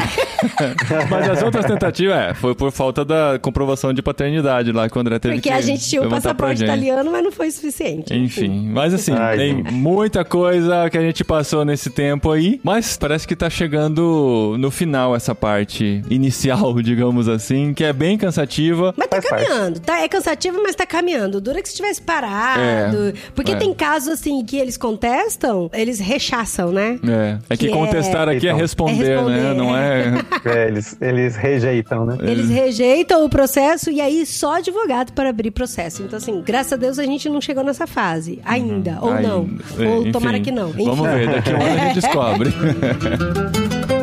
(laughs) Mas as outras tentativas, é, foi por falta da comprovação de paternidade lá que o André teve Porque que a gente tinha o passaporte italiano, mas não foi suficiente. Enfim, mas assim, Ai, tem gente. muita coisa que a gente passou nesse tempo aí, mas parece que tá chegando no final essa parte inicial, (laughs) digamos assim, que é bem cansativa. Mas tá Faz parte. caminhando, tá? É cansativo, mas tá caminhando. Dura que se tivesse parado. Porque é. tem casos, assim, que eles contestam, eles rechaçam, né? É, é que, Que é- contestar aqui é Então. responder, É responder, né? Não é. (laughs) É, eles, eles rejeitam, né? Eles rejeitam o processo e aí só advogado para abrir processo. Então, assim, graças a Deus a gente não chegou nessa fase ainda. Ou Aí, não. é, Ou enfim, tomara que não. Enfim. Vamos ver, daqui a um ano a gente (laughs) descobre. (laughs)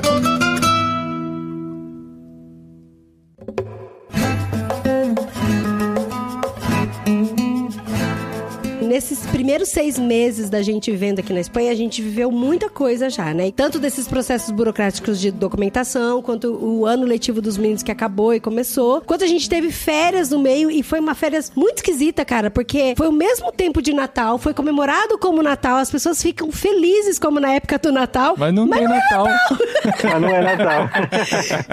Nesses primeiros seis meses da gente vivendo aqui na Espanha, a gente viveu muita coisa já, né? Tanto desses processos burocráticos de documentação, quanto o ano letivo dos meninos que acabou e começou, quanto a gente teve férias no meio e foi uma férias muito esquisita, cara, porque foi o mesmo tempo de Natal, foi comemorado como Natal, as pessoas ficam felizes como na época do Natal. Mas não tem é Natal. Mas não é Natal.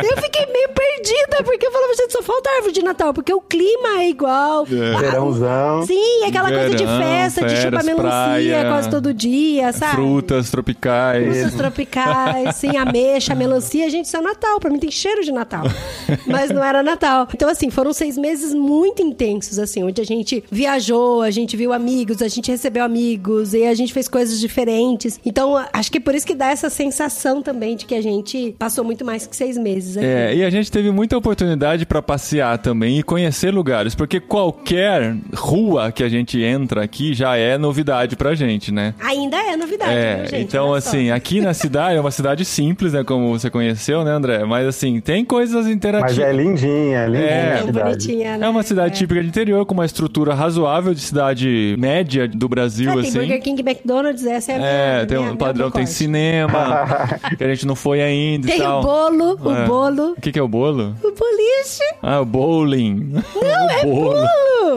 (laughs) Eu fiquei meio perdida, porque eu falava, gente, só falta árvore de Natal, porque o clima é igual. Verãozão. Sim, aquela coisa de Verão, festa, de chupar melancia praia, quase todo dia, sabe? Frutas tropicais. Frutas tropicais, sim, ameixa, melancia, gente, isso é Natal. Pra mim tem cheiro de Natal. (laughs) Mas não era Natal. Então, assim, foram seis meses muito intensos, assim, onde a gente viajou, a gente viu amigos, a gente recebeu amigos, e a gente fez coisas diferentes. Então, acho que é por isso que dá essa sensação também de que a gente passou muito mais que seis meses aqui. É, e a gente teve muita oportunidade pra passear também e conhecer lugares, porque qualquer rua que a gente entra aqui já é novidade pra gente, né? Ainda é novidade, É, viu, gente? então Olha só. assim, aqui na cidade é uma cidade simples, né, como você conheceu, né, André? Mas assim, tem coisas Mas interativas. é lindinha, lindinha É. a Bem cidade. bonitinha, né? É uma cidade típica de interior, com uma estrutura razoável de cidade média do Brasil, Ah, tem assim. Burger King, McDonald's, essa é a minha, É, tem minha- um minha padrão, tem cinema, (laughs) que a gente não foi ainda e Tem tal. o bolo, o É. bolo, O que, que é o bolo? o boliche. Ah, o bowling. Não, (laughs) é bolo.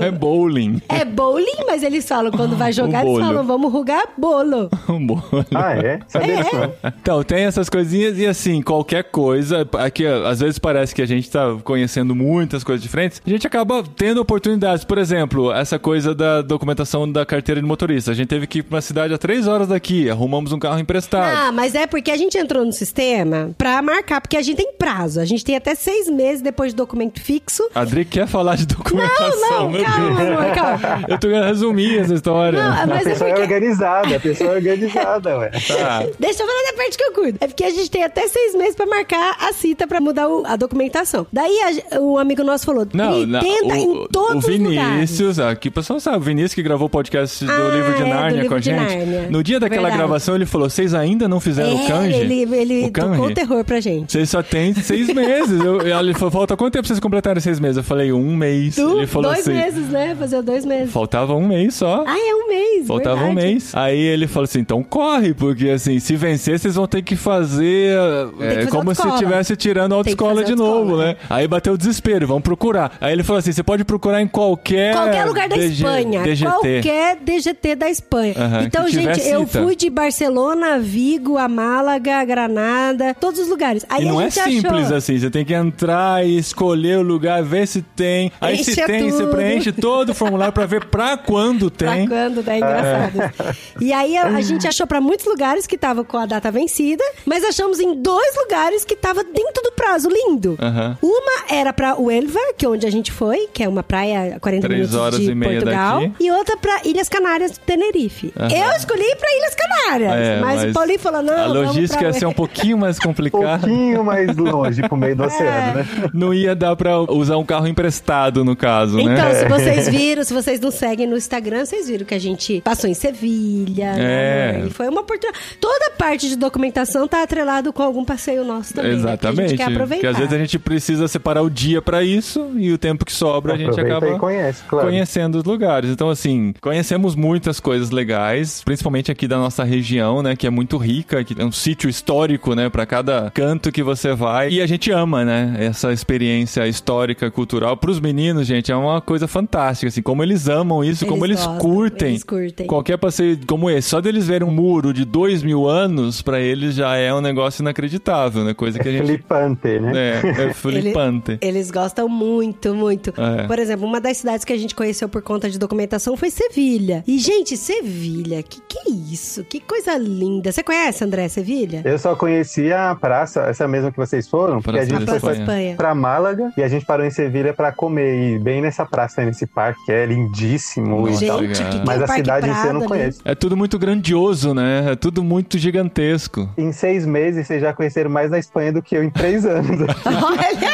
É bowling. É bowling, mas eles falam, quando vai (laughs) jogar, eles falam, vamos rugar bolo. (laughs) Um bolo. Ah, é? Sabia não. Então, tem essas coisinhas e assim, qualquer coisa, aqui às vezes parece que a gente tá conhecendo muitas coisas diferentes, a gente acaba tendo oportunidades. Por exemplo, essa coisa da documentação da carteira de motorista. A gente teve que ir pra uma cidade a três horas daqui, arrumamos um carro emprestado. Ah, mas é porque a gente entrou no sistema pra marcar, porque a gente tem prazo. A gente tem até seis meses depois do documento fixo. A Adri quer falar de documentação, Não, não, meu calma, Deus. amor, calma. Eu tô querendo resumir essa história. Não, A mas é pessoa é porque... organizada, a pessoa é organizada, ué. Tá. Deixa eu falar da parte que eu cuido. É porque a gente tem até seis meses pra marcar a cita pra mudar o- a documentação. Daí a- um amigo nosso falou: Não, não, tenta o, em todos o os lugares. Vinícius, aqui o pessoal sabe, o Vinícius que gravou o podcast do Ah, livro de é, Nárnia livro com a de gente. Nárnia. No dia daquela Verdade. gravação, ele falou: vocês ainda não fizeram o É, kanji? ele, ele o kanji? tocou o terror pra gente. Vocês só têm seis (laughs) meses. Eu, ele falou, falta quanto tempo pra vocês completarem seis meses? Eu falei, um mês. Tu, ele falou dois assim. meses, né? Fazer dois meses. Faltava um mês só. Ah, é um mês. Faltava um verdade. mês. Aí ele falou assim: então corre, porque assim, se vencer, vocês vão ter que fazer. que é, fazer como se estivesse tirando a Tem que autoescola de novo, autoescola, né? Aí bateu o desespero, vamos procurar. Aí ele falou assim: você pode procurar em qualquer. Qualquer lugar da DG Espanha. DGT. Qualquer DGT da Espanha. Aham, então, que gente, eu cita. fui de Barcelona, Vigo, a Málaga, a Granada, todos os lugares. Aí E não é simples achou... assim, você tem que entrar e escolher o lugar, ver se tem. Aí se Enche tem, você tudo. preenche todo o formulário pra ver pra quando Pra tem. quando, né? Engraçado. E aí a, a gente (laughs) achou pra muitos lugares que tava com a data vencida, mas achamos em dois lugares que tava dentro do prazo, lindo. Aham. Uma era pra Huelva, que é onde a gente foi, que é uma praia a 40 Três minutos horas de e meia Portugal. daqui. E outra pra Ilhas Canárias, Tenerife. Aham. Eu escolhi pra Ilhas Canárias, É, mas, o Paulinho falou, não, a vamos logística pra ia ser um pouquinho mais (laughs) Um complicada. pouquinho mais longe pro meio É. do oceano, né? Não ia dar pra usar um carro emprestado, no caso, Então, né? se vocês viram, se vocês nos seguem no Instagram, vocês viram que a gente passou em Sevilha, É. né? E foi uma oportunidade. Toda parte de documentação tá atrelado com algum passeio nosso também, né? Que a Exatamente. gente quer aproveitar. Porque às vezes a gente precisa separar o dia pra isso e o tempo que sobra a gente Aproveita acaba e conhece, claro. conhecendo os lugares. Então, assim, conhecemos muitas coisas legais, principalmente aqui da nossa região, né? Que é muito rica, que é um sítio histórico, né? Pra cada canto que você vai. E a gente ama, né? Essa experiência histórica, cultural. Pros meninos, gente, é uma coisa fantástica, assim, como eles amam isso, como eles gostam, curtem. Eles curtem. Qualquer passeio como esse, só deles verem um muro de dois mil anos, pra eles já é um negócio inacreditável, né? Coisa que a gente. Flipante, né? É, é flipante. Eles gostam muito, muito. É. Por exemplo, uma das cidades que a gente conheceu por conta de documentação foi Sevilha. E, gente, Sevilha, que que é isso? Que coisa linda. Você conhece, André, Sevilha? Eu só conhecia a praça, essa mesma que vocês foram, porque a Praça gente foi Espanha. Pra Málaga e a gente parou em Sevilha pra comer. E bem nessa praça, nesse parque, que é lindíssimo e. Gente, Mas é a cidade em si eu não conheço. É tudo muito grandioso, né? É tudo muito gigantesco. Em seis meses, vocês já conheceram mais da Espanha do que eu em três anos. (laughs) (laughs) Olha.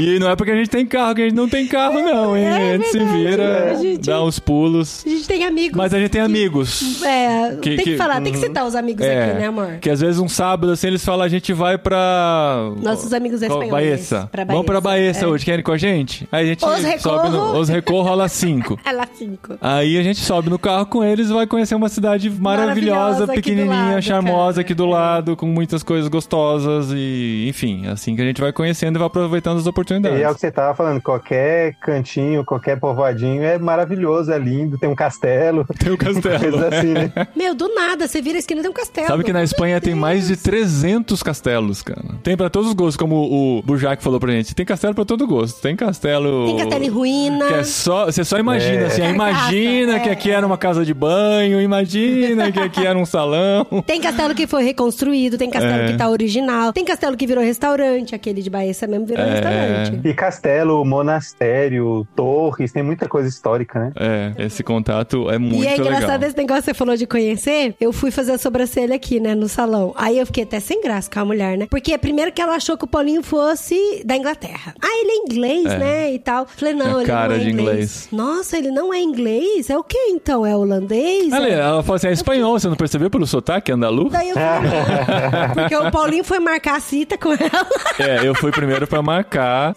E não é porque a gente tem carro, que a gente não tem carro, não, hein? É a gente se vira, gente- dá uns pulos. A gente tem amigos. Mas a gente tem amigos. É, Que- tem que, que- falar, tem que citar os amigos É, aqui, né, amor? que às vezes um sábado assim eles falam a gente vai pra Nossos amigos espanhóis. Baeça. Pra Vamos pra Baeça, Baeça é. hoje, querem ir com a gente? Aí a gente Os sobe no. Os Recorro rola 5. É lá cinco. Aí a gente sobe no carro com eles e vai conhecer uma cidade maravilhosa, Maravilhosa pequenininha, lado, charmosa cara. aqui do lado, com muitas coisas gostosas e, enfim, assim que a gente vai conhecendo e vai aproveitando as oportunidades. E é o que você tava falando, qualquer cantinho, qualquer povoadinho é maravilhoso, é lindo, tem um castelo. Tem o castelo. (laughs) Coisas assim, né? (laughs) Meu, do nada, você vira a esquina e tem um castelo. Sabe que na Espanha tem mais de 300 castelos, cara. Tem pra todos os gostos, como o Burjac falou pra gente. Tem castelo pra todo gosto. Tem castelo... Tem castelo em ruína. Que é só, você só imagina, É. assim, Carcaça, imagina é. que aqui era uma casa de banho, imagina que aqui era um salão. (laughs) Tem castelo que foi reconstruído, tem castelo É. que tá original, tem castelo que virou restaurante, aquele de Baeça mesmo virou É. restaurante. E castelo, monastério, torres, tem muita coisa histórica, né? É, esse contato é muito e é engraçado legal. esse negócio que você falou de conhecer. Eu fui fazer a sobrancelha aqui, né, no salão. Aí eu fiquei até sem graça com a mulher, né? Porque primeiro que ela achou que o Paulinho fosse da Inglaterra. Ah, ele é inglês, É. né? E tal. Falei, não, É ele cara não é de inglês. inglês. Nossa, ele não é inglês? É o que então? É holandês? Ali, É- ela falou assim, é espanhol, você não percebeu pelo sotaque andalu? Daí eu falei, não. (laughs) Porque o Paulinho foi marcar a cita com ela. É, eu fui primeiro pra marcar.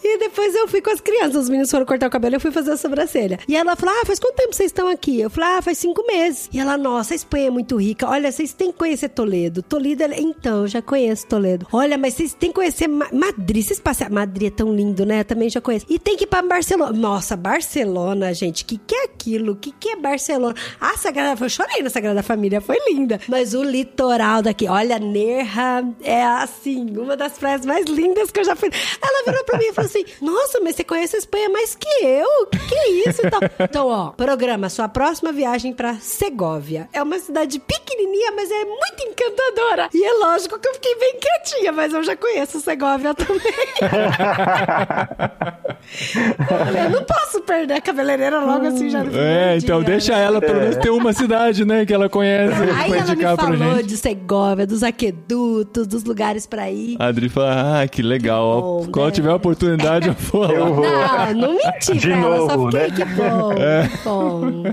E depois eu fui com as crianças. Os meninos foram cortar o cabelo eu fui fazer a sobrancelha. E ela falou: Ah, faz quanto tempo vocês estão aqui? Eu falei: Ah, faz cinco meses. E ela, nossa, a Espanha é muito rica. Olha, vocês têm que conhecer Toledo. Toledo, é- então, eu já conheço Toledo. Olha, mas vocês têm que conhecer Ma- Madrid. Vocês passam. Madrid é tão lindo, né? Também já conheço. E tem que ir pra Barcelona. Nossa, Barcelona, gente. Que, que é aquilo? O que, que é Barcelona? A Sagrada. Eu chorei na Sagrada Família, foi linda. Mas o litoral daqui, olha, Nerja é assim, uma das praias mais lindas que eu já fui. Ela virou pra mim e falou assim: Nossa, mas você conhece a Espanha mais que eu? Que que é isso? Então, então ó, programa sua próxima viagem pra Segóvia. É uma cidade pequenininha, mas é muito encantadora. E é lógico que eu fiquei bem quietinha, mas eu já conheço Segóvia também. (laughs) eu não posso perder a cabeleireira logo assim já no É, então dia, deixa né? ela pelo menos ter uma cidade, né, que ela conhece Aí ela me falou gente. de Segóvia, dos aquedutos, dos lugares pra ir. A Adri fala, ah, que legal. ó. bom, Quando né? tiver a oportunidade, eu vou. (laughs) Eu vou. Não, não menti De pra ela, só novo, fiquei né? que bom, (laughs) É. que bom.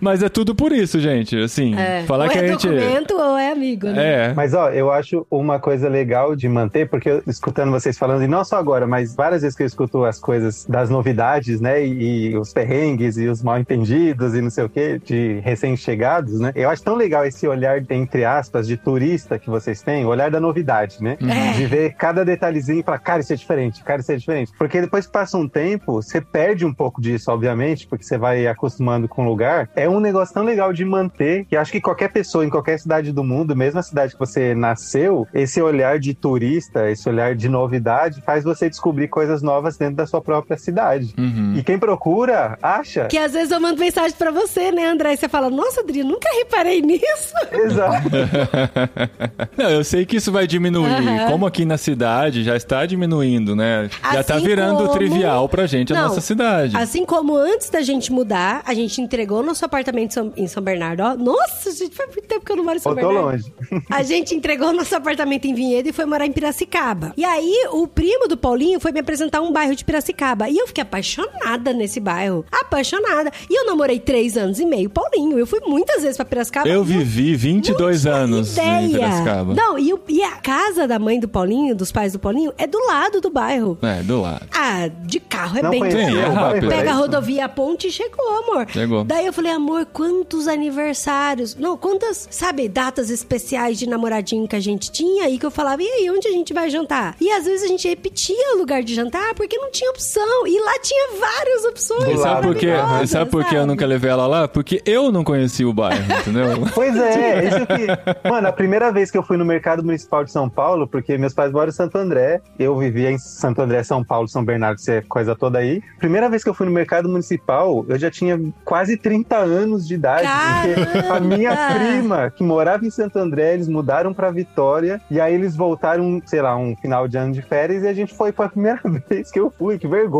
Mas é tudo por isso, gente. Assim, É. falar ou que é a gente. documento ou é amigo, né? É. Mas ó, eu acho uma coisa legal de manter, porque eu, escutando vocês falando, e não só agora, mas várias vezes que eu escuto as coisas das, das novidades, né? E, e os perrengues e os mal entendidos e não sei o que, de recém-chegados, né? Eu acho tão legal esse olhar, entre aspas, de turista que vocês têm, o olhar da novidade, né? É. De ver cada detalhezinho e falar, cara, isso é diferente, cara, isso é diferente. Porque depois que passa um tempo, você perde um pouco disso, obviamente, porque você vai acostumando com o lugar. É um negócio tão legal de manter que acho que qualquer pessoa em qualquer cidade do mundo, mesmo a cidade que você nasceu, esse olhar de turista, esse olhar de novidade, faz você descobrir coisas novas dentro da sua própria cidade. Uhum. E quem procura, acha. Que às vezes eu mando mensagem pra você, né, André? E você fala, nossa, Adri, nunca reparei nisso. (laughs) Exato. (laughs) Não, eu sei que isso vai diminuir. Aham. Como aqui na cidade já está diminuindo, né? já tá Assim virando como- trivial pra gente a Não, nossa cidade. Assim como antes da gente mudar, a gente entregou nosso apartamento em São, Bernardo. Ó, nossa, gente, faz muito tempo que eu não moro em São Eu tô Bernardo. longe. (laughs) A gente entregou nosso apartamento em Vinhedo e foi morar em Piracicaba. E aí, o primo do Paulinho foi me apresentar um bairro de Piracicaba. E eu fiquei apaixonada nesse bairro. Apaixonada. E eu namorei três anos e meio Paulinho. Eu fui muitas vezes pra Piracicaba. Eu vivi 22 não tinha anos ideia. em Piracicaba. Não, e, e a casa da mãe do Paulinho, dos pais do Paulinho, é do lado do bairro. É, do lado. Ah, de carro é Não bem Sim, é rápido. Pega a rodovia, a ponte e chegou, amor. Chegou. Daí eu falei, amor, quantos aniversários? Não, quantas, sabe, datas especiais de namoradinho que a gente tinha e que eu falava, e aí, onde a gente vai jantar? E às vezes a gente repetia o lugar de jantar porque não tinha opção. E lá tinha várias opções. E sabe por quê? Sabe por que eu nunca levei ela lá? Porque eu não conhecia o bairro, entendeu? (laughs) Pois é, isso que. Mano, a primeira vez que eu fui no mercado municipal de São Paulo, porque meus pais moram em Santo André, eu vivia em Santo André, São Paulo, São Bernardo, essa coisa toda aí. Primeira vez que eu fui no mercado municipal, eu já tinha quase 30 anos de idade. Porque a minha prima, que morava em Santo André, eles mudaram pra Vitória, e aí eles voltaram, sei lá, um final de ano de férias, e a gente foi pra primeira (laughs) vez que eu fui, que vergonha,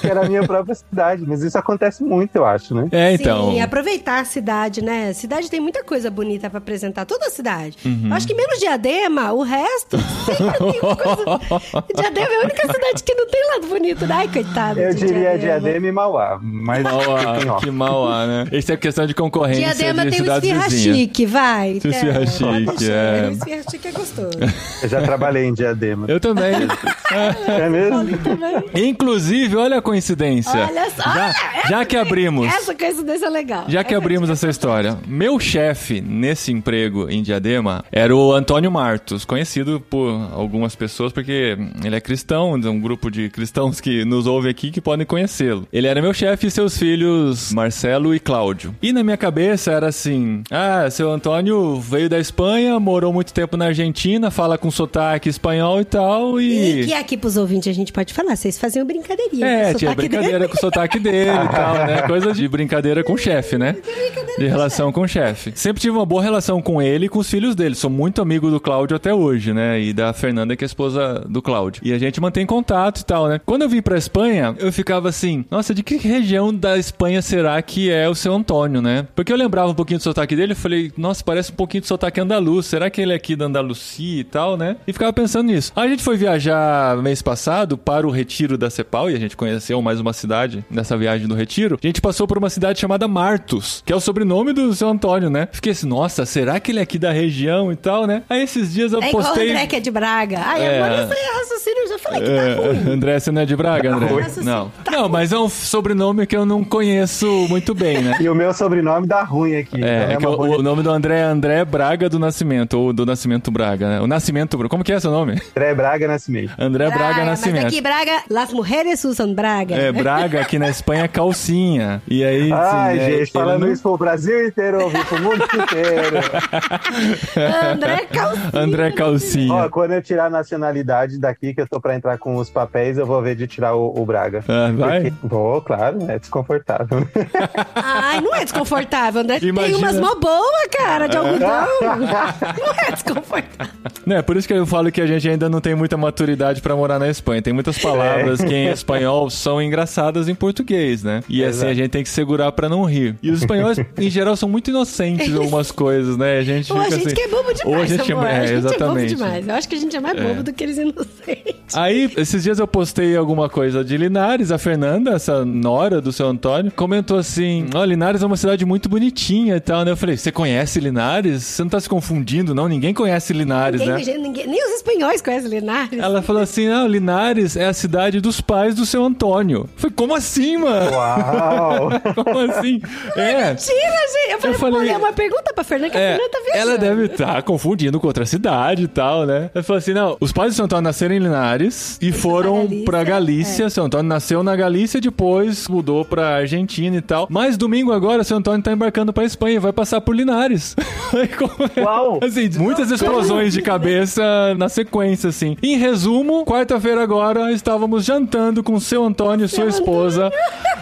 que era a minha própria cidade. Mas isso acontece muito, eu acho, né? É, então. Sim, aproveitar a cidade, né? A cidade tem muita coisa bonita pra apresentar, toda a cidade. Uhum. Eu acho que menos Diadema, o resto sempre tem uma coisa. Diadema é a única cidade que não tem lado bonito, né? Ai, coitado. Eu de diria Diadema e Mauá, mas Mauá, (laughs) que Mauá, né? Isso é questão de concorrência Diadema de tem o esfirra vizinhas. chique, vai. Tem o esfirra chique, é. O esfirra chique é gostoso. Eu já trabalhei em Diadema. Eu também. É mesmo? Também. Inclusive, olha a coincidência. Olha só. Já, olha, já que abrimos. Essa coincidência é legal. Já que Essa abrimos essa história, meu chefe nesse emprego em Diadema era o Antônio Martos, conhecido por algumas pessoas porque ele é cristão, um grupo de cristãos que nos ouve aqui que podem conhecê-lo. Ele era meu chefe e seus filhos Marcelo e Cláudio. E na minha cabeça era assim: ah, seu Antônio veio da Espanha, morou muito tempo na Argentina, fala com sotaque espanhol e tal E e que aqui pros ouvintes a gente pode falar, vocês faziam brincadeirinha. é, tinha brincadeira dele. com o sotaque dele e tal, né? (laughs) Coisa de brincadeira com o chefe, né? De relação com o chefe. Sempre tive uma boa relação com ele e com os filhos dele. Sou muito amigo do Cláudio até hoje, né? E da Fernanda, que é a esposa do Cláudio. E a gente mantém contato e tal, né? Quando eu vim pra Espanha, eu ficava assim, nossa, de que região da Espanha será que é o seu Antônio, né? Porque eu lembrava um pouquinho do sotaque dele, eu falei, nossa, parece um pouquinho do sotaque andaluz. Será que ele é aqui da Andalucia e tal, né? E ficava pensando nisso. Aí a gente foi viajar mês passado para o Retiro da Cepal e a gente conheceu mais uma cidade nessa viagem do Retiro. A gente passou por uma cidade chamada Martos, que é o sobrenome do seu Antônio, né? Fiquei assim, nossa, será que ele é aqui da região e tal, né? Aí esses dias eu É igual o postei. André que é de Braga. Ai, É. agora esse raciocínio eu já falei que tá É, ruim. (laughs) André, você não é de Braga, André? ruim. Não. Tá Não, mas é um sobrenome que eu não conheço muito bem, né? E o meu sobrenome dá ruim aqui. É, então é que uma o, o nome do André é André Braga do Nascimento, ou do Nascimento Braga, né? O Nascimento Braga. Como que é seu nome? André Braga Nascimento. André Braga, Nascimento. Mas aqui Braga, las mujeres usam Braga. É, Braga aqui na Espanha é calcinha. E aí, Ai, assim, é, gente, ele falando não- isso pro Brasil inteiro, ouvi pro mundo inteiro. André Calcinha. André Calcinha. Ó, quando eu tirar a nacionalidade daqui, que eu tô pra entrar com os papéis, eu vou ver de tirar o, o Braga. Ah, vai? Porque- Vou, claro, é desconfortável. Ai, não é desconfortável. André tem Imagina. umas mó boa, cara, de algodão. (laughs) não é desconfortável. Né, por isso que eu falo que a gente ainda não tem muita maturidade pra morar na Espanha. Tem muitas palavras que em espanhol são engraçadas em português, né? E assim Exato. a gente tem que segurar pra não rir. E os espanhóis, em geral, são muito inocentes em algumas coisas, né? A gente Ou a gente assim... que é bobo demais, Ou a gente amor. é, a gente é bobo exatamente. demais. Eu acho que a gente é mais bobo do que eles inocentes. Aí, esses dias eu postei alguma coisa de Linares, a Fernanda, essa nora do seu Antônio, comentou assim: Ó, Linares é uma cidade muito bonitinha e tal, né? Eu falei: Você conhece Linares? Você não tá se confundindo, não? Ninguém conhece Linares, Ninguém, né? ninguém- nem os espanhóis conhecem Linares. Ela falou assim: Não, Linares é a cidade dos pais do seu Antônio. Eu falei, como assim, mano? Uau! (laughs) Como assim? É. Mentira, gente. Eu falei, Eu falei- vou ler uma pergunta pra Fernanda, que a É, Fernanda tá viajando. ela deve estar confundindo com outra cidade e tal, né? Ela falou assim: não, os pais de São Antônio nasceram em Linares e foram Galícia, pra Galícia. São Antônio nasceu na Galícia, depois mudou pra Argentina e tal. Mas domingo agora, São Antônio tá embarcando pra Espanha, vai passar por Linares. (laughs) É? Uau! Assim, muitas explosões de cabeça na sequência, assim. Em resumo, quarta-feira agora estávamos jantando com seu Antônio e sua esposa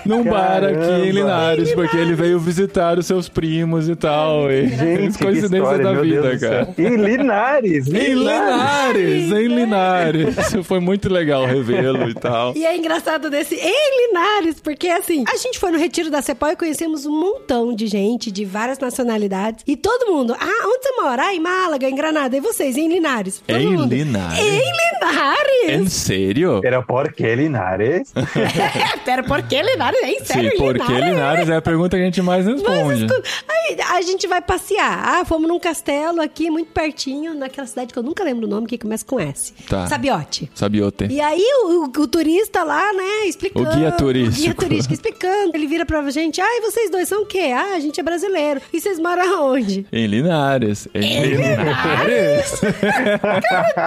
num bar aqui em. Linares, porque ele veio visitar os seus primos e tal. E Gente, que (laughs) coincidência história, da vida, cara. Em (laughs) Linares! Em Linares, em Linares. Foi muito legal revê-lo e tal. E é engraçado desse em Linares, porque assim, a gente foi no retiro da Cepol e conhecemos um montão de gente de várias nacionalidades. E todo mundo, ah, onde você mora? Ah, em Málaga, em Granada. E vocês, em Linares? Todo Em mundo, Linares? Em Em Linares? sério? Era por que Linares? (laughs) Pera, por que Linares? É em sério, Sim, em porque Linares é a pergunta que a gente mais Mas responde. escuta, aí a gente vai passear. Ah, fomos num castelo aqui, muito pertinho, naquela cidade que eu nunca lembro o nome, que começa com S. Tá. Sabiote. Sabiote. E aí o, o turista lá, né, explicando. O guia turístico. O guia turístico explicando. Ele vira pra gente, ah, e vocês dois são o quê? Ah, a gente é brasileiro. E vocês moram aonde? Em Linares. Em Linares.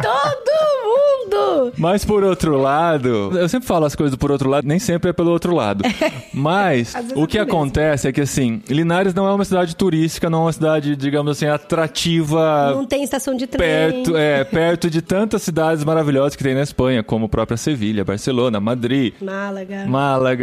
Todo mundo! Mas por outro lado, eu sempre falo as coisas por outro lado, nem sempre é pelo outro lado. (laughs) Mas Às vezes o é que mesmo. acontece é que assim, Linares não é uma cidade turística, não é uma cidade, digamos assim, atrativa Não tem estação de trem. perto, é, perto de tantas cidades maravilhosas que tem na Espanha, como a própria Sevilha, Barcelona, Madrid, Málaga. Málaga,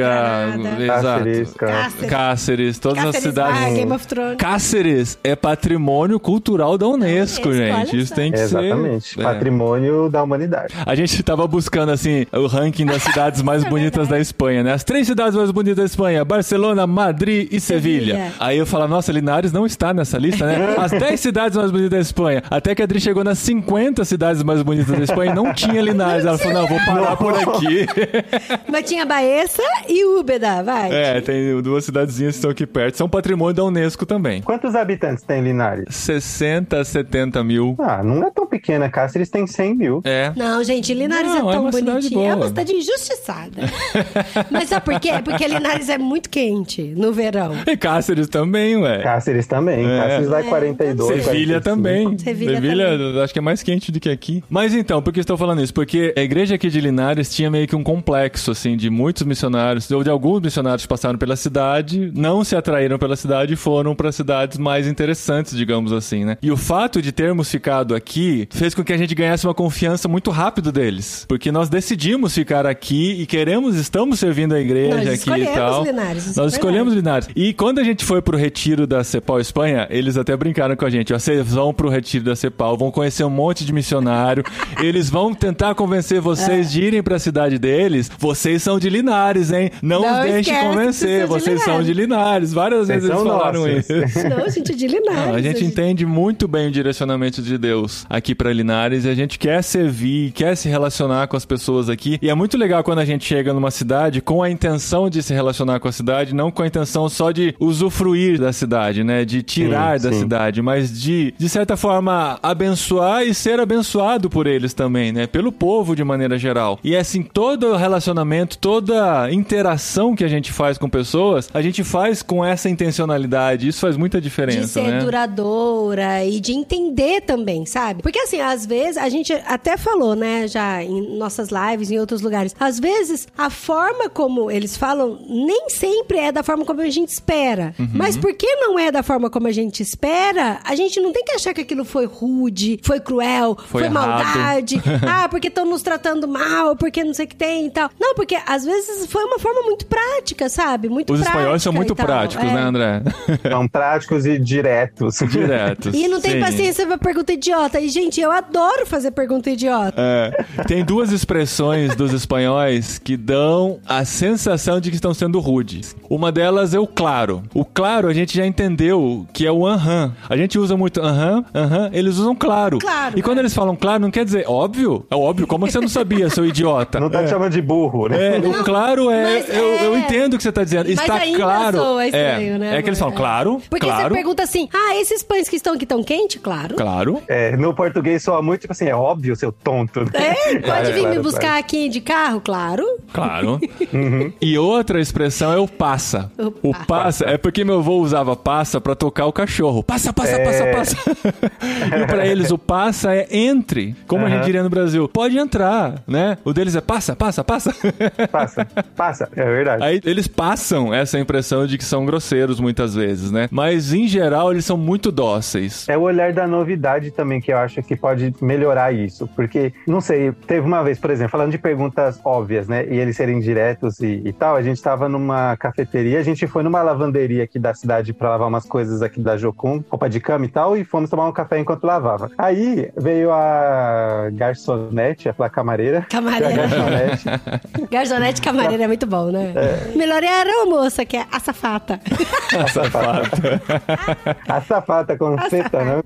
Granada. exato. Cáceres, cara. Cáceres. Cáceres, todas as Cáceres cidades. Bar, Game of Thrones. Cáceres é patrimônio cultural da Unesco, Unesco, gente. Isso tem que Exatamente. ser. é. Patrimônio da humanidade. A gente tava buscando, assim, o ranking das cidades mais (laughs) bonitas da Espanha, né? As três cidades mais bonitas da Espanha: Barcelona, Madrid e Sevilha. Sevilha. Aí eu falava, nossa, Linares não está nessa lista, né? (laughs) As 10 cidades mais bonitas da Espanha. Até que a Adri chegou nas 50 cidades mais bonitas da Espanha e não tinha Linares. Ela falou, não, vou parar por aqui. (laughs) Mas tinha Baessa e Úbeda, vai. é, tem duas cidadezinhas estão aqui perto. São patrimônio da Unesco também. Quantos habitantes tem Linares? 60, 70 mil. Ah, não é tão pequena. Cáceres tem 100 mil. É. Não, gente, Linares Não, é é tão cidade bonitinho. É uma cidade injustiçada. (laughs) Mas sabe por quê? Porque Linares é muito quente no verão. E Cáceres também, ué. Cáceres também. É. Cáceres vai É, 42, Sevilha 45. também. Sevilha Sevilha, acho que é mais quente do que aqui. Mas então, por que estou falando isso? Porque a igreja aqui de Linares tinha meio que um complexo, assim, de muitos missionários, ou de alguns missionários que passaram pela cidade, não se atraíram pela cidade e foram para cidades mais interessantes, digamos assim, né? E o fato de termos ficado aqui fez com que a gente ganhasse uma confiança muito rápido deles. Porque nós decidimos ficar aqui e queremos, estamos servindo a igreja Nós aqui e tal. Linares, é nós escolhemos Linares. E quando a gente foi pro retiro da Cepal Espanha, eles até brincaram com a gente. ó, Vocês vão pro retiro da Cepal, vão conhecer um monte de missionário. (laughs) eles vão tentar convencer vocês É. de irem pra cidade deles. Vocês são de Linares, hein? Não, Não os deixe convencer. vocês são de de Linares. Várias Vocês vezes eles falaram nossos. isso. (laughs) Não, gente, de Linares. Não, a gente entende muito bem o direcionamento de Deus aqui pra Linares e a gente quer servir, quer se relacionar com as pessoas aqui. E é muito legal quando a gente chega numa cidade com a intenção de se relacionar com a cidade, não com a intenção só de usufruir da cidade, né? De tirar Sim, da sim. cidade, mas de, de certa forma, abençoar e ser abençoado por eles também, né? Pelo povo de maneira geral. E assim, todo relacionamento, toda interação que a gente faz com pessoas, a gente faz com essa intencionalidade. Isso faz muita diferença, de ser né? duradoura e de entender também, sabe? Porque assim, às vezes, a gente até falou, né, já em nossas lives, em outros lugares, às vezes a forma como eles falam nem sempre é da forma como a gente espera. Uhum. Mas porque não é da forma como a gente espera, a gente não tem que achar que aquilo foi rude, foi cruel, Foi foi, maldade. (laughs) ah, porque estão nos tratando mal, porque não sei o que tem e tal. Não, porque às vezes foi uma forma muito prática, sabe? Muito Os prática espanhóis são muito e tal. práticos, É. né, André? São práticos e diretos. Diretos. E não tem sim. paciência pra pergunta idiota. E, gente, eu adoro fazer pergunta idiota. É, tem duas expressões dos espanhóis que dão a sensação de que estão sendo rudes. Uma delas é o claro. O claro a gente já entendeu que é o aham. A gente usa muito aham, aham, eles usam claro. Claro, E quando é. eles falam claro, não quer dizer óbvio? É óbvio, como você não sabia, seu idiota? Não tá te chamando de burro, né? É, o claro é, mas eu, é- eu entendo o que você tá dizendo. Mas Está ainda soa estranho, é, né, é que eles falam claro, Porque claro, você pergunta assim: ah, esses pães que estão aqui estão quentes? Claro. claro. É, no português soa muito, tipo assim, é óbvio, seu tonto. né? É, pode vir claro, me buscar claro. aqui de carro? Claro. Claro. (laughs) E outra expressão é o passa. O O passa é porque meu avô usava passa pra tocar o cachorro. Passa, passa, passa, É. passa. (laughs) e pra eles o passa é entre, como a gente diria no Brasil. Pode entrar, né? O deles é passa, passa, passa. Passa, passa, é verdade. Aí eles passam essa impressão de que são grosseiros muitas vezes, né? Mas em geral eles são muito dóceis. É o olhar da novidade também que eu acho que pode melhorar isso. Porque, não sei, teve uma vez, por exemplo, falando de perguntas óbvias, né? E eles serem diretos e, e tal, a gente tava numa cafeteria, a gente foi numa lavanderia aqui da cidade pra lavar umas coisas aqui da Jocum, roupa de cama e tal, e fomos tomar um café enquanto lavava. Aí veio a garçonete, a camareira. Camareira. (laughs) A garçonete. Garçonete camareira é muito bom, né? Melhor era a moça, que é a safata. A safata. a safata com seta, né?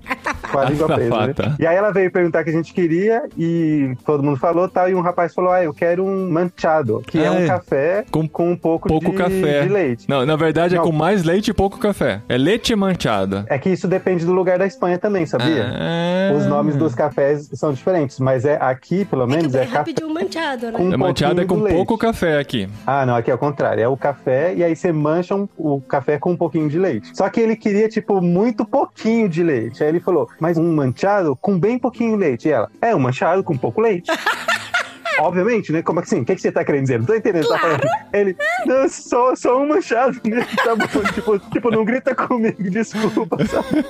Com a A língua presa. né? E aí ela veio perguntar o que a gente queria e todo mundo falou tal. E um rapaz falou: Ah, eu quero um manchado, que é Ah, um é. café Com com, um pouco, Pouco de, café. de leite. Não, na verdade é Não. com mais leite e pouco café. É leite manchada. É que isso depende do lugar da Espanha também, sabia? Ah. Os nomes dos cafés são diferentes, mas é aqui, pelo É que menos, é é café. rapidinho manchado, né? Com- É manchada é com leite. pouco café aqui. Ah, não, aqui é o contrário. É o café e aí você mancha um- o café com um pouquinho de leite. Só que ele queria, tipo, muito pouquinho de leite. Aí ele falou, mas um manchado com bem pouquinho leite. E ela, é, um manchado com pouco leite. (laughs) Obviamente, né? Como assim? O que, que você tá querendo dizer? Não tô entendendo. o que Você tá falando. Ele, não, só, só um manchado. né? (laughs) Tá bom. tipo, tipo, não grita comigo, (laughs) desculpa. sabe?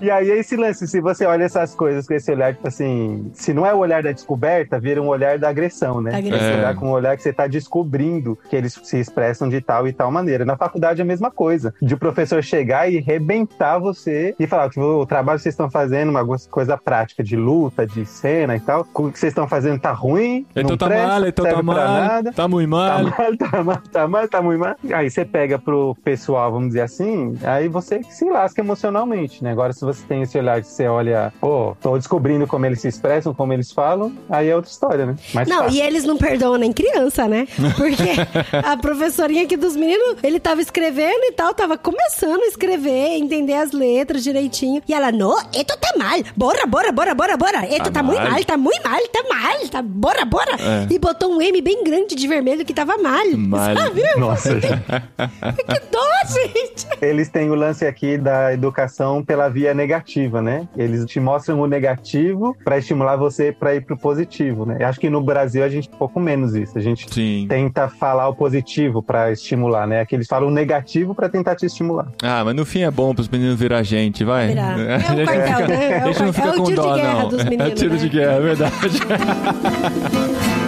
E aí é esse lance, se você olha essas coisas com esse olhar, tipo assim, se não é o olhar da descoberta, vira um olhar da agressão, né? Agressão. Esse É. olhar com um olhar que você tá descobrindo que eles se expressam de tal e tal maneira. Na faculdade é a mesma coisa. De o professor chegar e rebentar você e falar que o trabalho que vocês estão fazendo, uma coisa prática de luta, de cena e tal, o que vocês estão fazendo tá ruim, Então não tá presta, mal, então tá mal, nada. tá muito mal. Tá mal, tá mal, tá mal, tá muito mal. Aí você pega pro pessoal, vamos dizer assim, aí você se lasca emocionalmente, né? Agora, se você tem esse olhar que você olha, pô, tô descobrindo como eles se expressam, como eles falam, aí é outra história, né? Mas Não, tá. e eles não perdoam nem criança, né? Porque (laughs) a professorinha aqui dos meninos, ele tava escrevendo e tal, tava começando a escrever, entender as letras direitinho. E ela, não, esto tá mal. Bora, bora, bora, bora, bora. Esto Tá tá, muito mal. mal, tá muito mal, tá mal, tá bora, bora. É. E botou um M bem grande de vermelho que tava mal. Mal. Sabe? Nossa, Que dó, gente. eles têm o lance aqui da educação pela via negativa, né? Eles te mostram o negativo pra estimular você pra ir pro positivo, né? Eu acho que no Brasil a gente um pouco menos isso. A gente Sim. tenta falar o positivo pra estimular, né? Aqui eles falam o negativo pra tentar te estimular. Ah, mas no fim é bom pros meninos virar gente, vai. Virar. (laughs) É o A gente quartel, né? É o não fica é o tiro de guerra não. dos É o meninos, tiro né? de guerra, é verdade. (laughs) Thank you.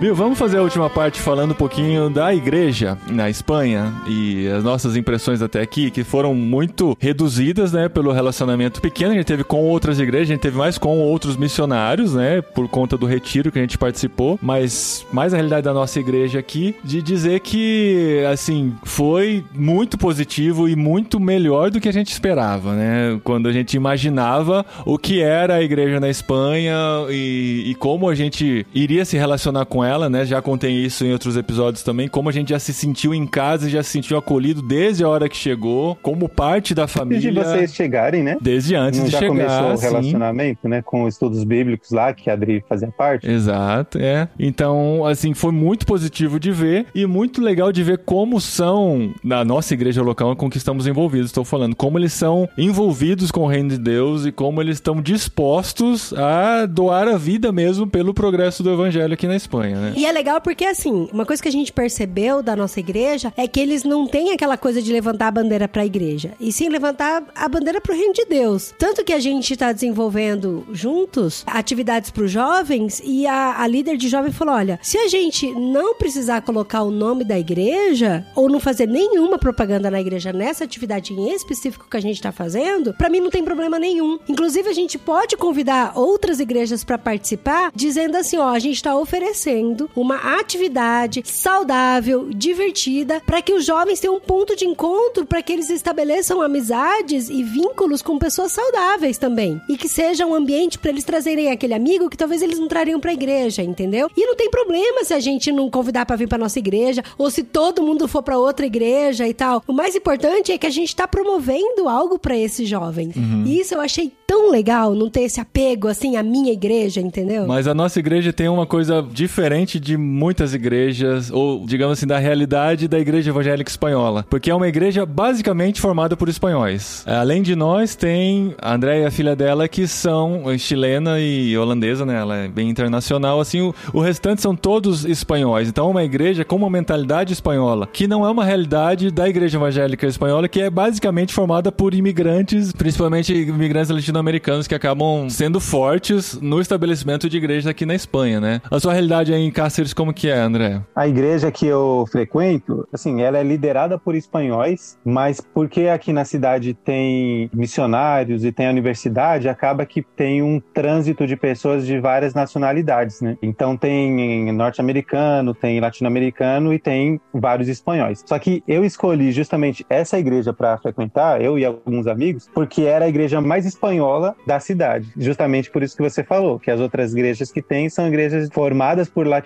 Viu, vamos fazer a última parte falando um pouquinho da igreja na Espanha e as nossas impressões até aqui, que foram muito reduzidas, né, pelo relacionamento pequeno que a gente teve com outras igrejas, a gente teve mais com outros missionários, né, por conta do retiro que a gente participou, mas mais a realidade da nossa igreja aqui, de dizer que, assim, foi muito positivo e muito melhor do que a gente esperava, né, quando a gente imaginava o que era a igreja na Espanha e, e como a gente iria se relacionar com ela, né? Já contei isso em outros episódios também, como a gente já se sentiu em casa e já se sentiu acolhido desde a hora que chegou, como parte da família. de vocês chegarem, né? Desde antes Não de já chegar, começou o sim. relacionamento, né? Com estudos bíblicos lá, que a Adri fazia parte. Exato, é. Então, assim, foi muito positivo de ver e muito legal de ver como são, na nossa igreja local com que estamos envolvidos, estou falando, como eles são envolvidos com o reino de Deus e como eles estão dispostos a doar a vida mesmo pelo progresso do evangelho aqui na Espanha. Né? E é legal porque, assim, uma coisa que a gente percebeu da nossa igreja é que eles não têm aquela coisa de levantar a bandeira pra igreja, e sim levantar a bandeira pro reino de Deus. Tanto que a gente tá desenvolvendo juntos atividades pros jovens e a, a líder de jovem falou: olha, se a gente não precisar colocar o nome da igreja ou não fazer nenhuma propaganda na igreja nessa atividade em específico que a gente tá fazendo, pra mim não tem problema nenhum. Inclusive, a gente pode convidar outras igrejas pra participar, dizendo assim: ó, a gente tá oferecendo uma atividade saudável, divertida, pra que os jovens tenham um ponto de encontro, pra que eles estabeleçam amizades e vínculos com pessoas saudáveis também. E que seja um ambiente pra eles trazerem aquele amigo que talvez eles não trariam pra igreja, entendeu? E não tem problema se a gente não convidar pra vir pra nossa igreja, ou se todo mundo for pra outra igreja e tal. O mais importante é que a gente tá promovendo algo pra esses jovens. E isso eu achei tão legal, não ter esse apego, assim, à minha igreja, entendeu? Mas a nossa igreja tem uma coisa diferente de muitas igrejas, ou digamos assim, da realidade da igreja evangélica espanhola. Porque é uma igreja basicamente formada por espanhóis. Além de nós, tem a Andréia e a filha dela, que são chilena e holandesa, né? Ela é bem internacional. Assim, o, o restante são todos espanhóis. Então é uma igreja com uma mentalidade espanhola, que não é uma realidade da igreja evangélica espanhola, que é basicamente formada por imigrantes, principalmente imigrantes latino-americanos, que acabam sendo fortes no estabelecimento de igrejas aqui na Espanha, né? A sua realidade aí em Cáceres, como que é, André? A igreja que eu frequento, assim, ela é liderada por espanhóis, mas porque aqui na cidade tem missionários e tem a universidade, acaba que tem um trânsito de pessoas de várias nacionalidades, né? Então tem norte-americano, tem latino-americano e tem vários espanhóis. Só que eu escolhi justamente essa igreja para frequentar, eu e alguns amigos, porque era a igreja mais espanhola da cidade. Justamente por isso que você falou, que as outras igrejas que tem são igrejas formadas por latinos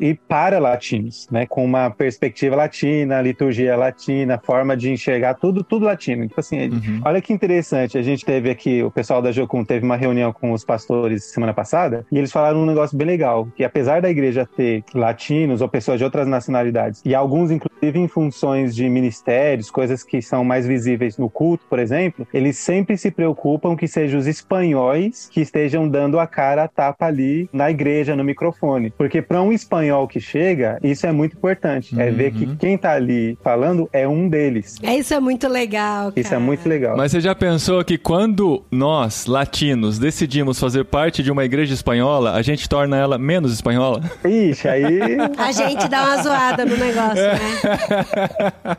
e para latinos, né? Com uma perspectiva latina, liturgia latina, forma de enxergar tudo, tudo latino. Tipo assim, Uhum. olha que interessante. A gente teve aqui, o pessoal da Jocum teve uma reunião com os pastores semana passada e eles falaram um negócio bem legal, que apesar da igreja ter latinos ou pessoas de outras nacionalidades e alguns inclusive em funções de ministérios, coisas que são mais visíveis no culto, por exemplo, eles sempre se preocupam que sejam os espanhóis que estejam dando a cara a tapa ali na igreja, no microfone. Porque para um espanhol que chega, isso é muito importante. É ver que Uhum. quem tá ali falando é um deles. É, isso é muito legal, Isso é cara. muito legal. Mas você já pensou que quando nós, latinos, decidimos fazer parte de uma igreja espanhola, a gente torna ela menos espanhola? Ixi, aí. (laughs) A gente dá uma zoada no negócio, né? (laughs)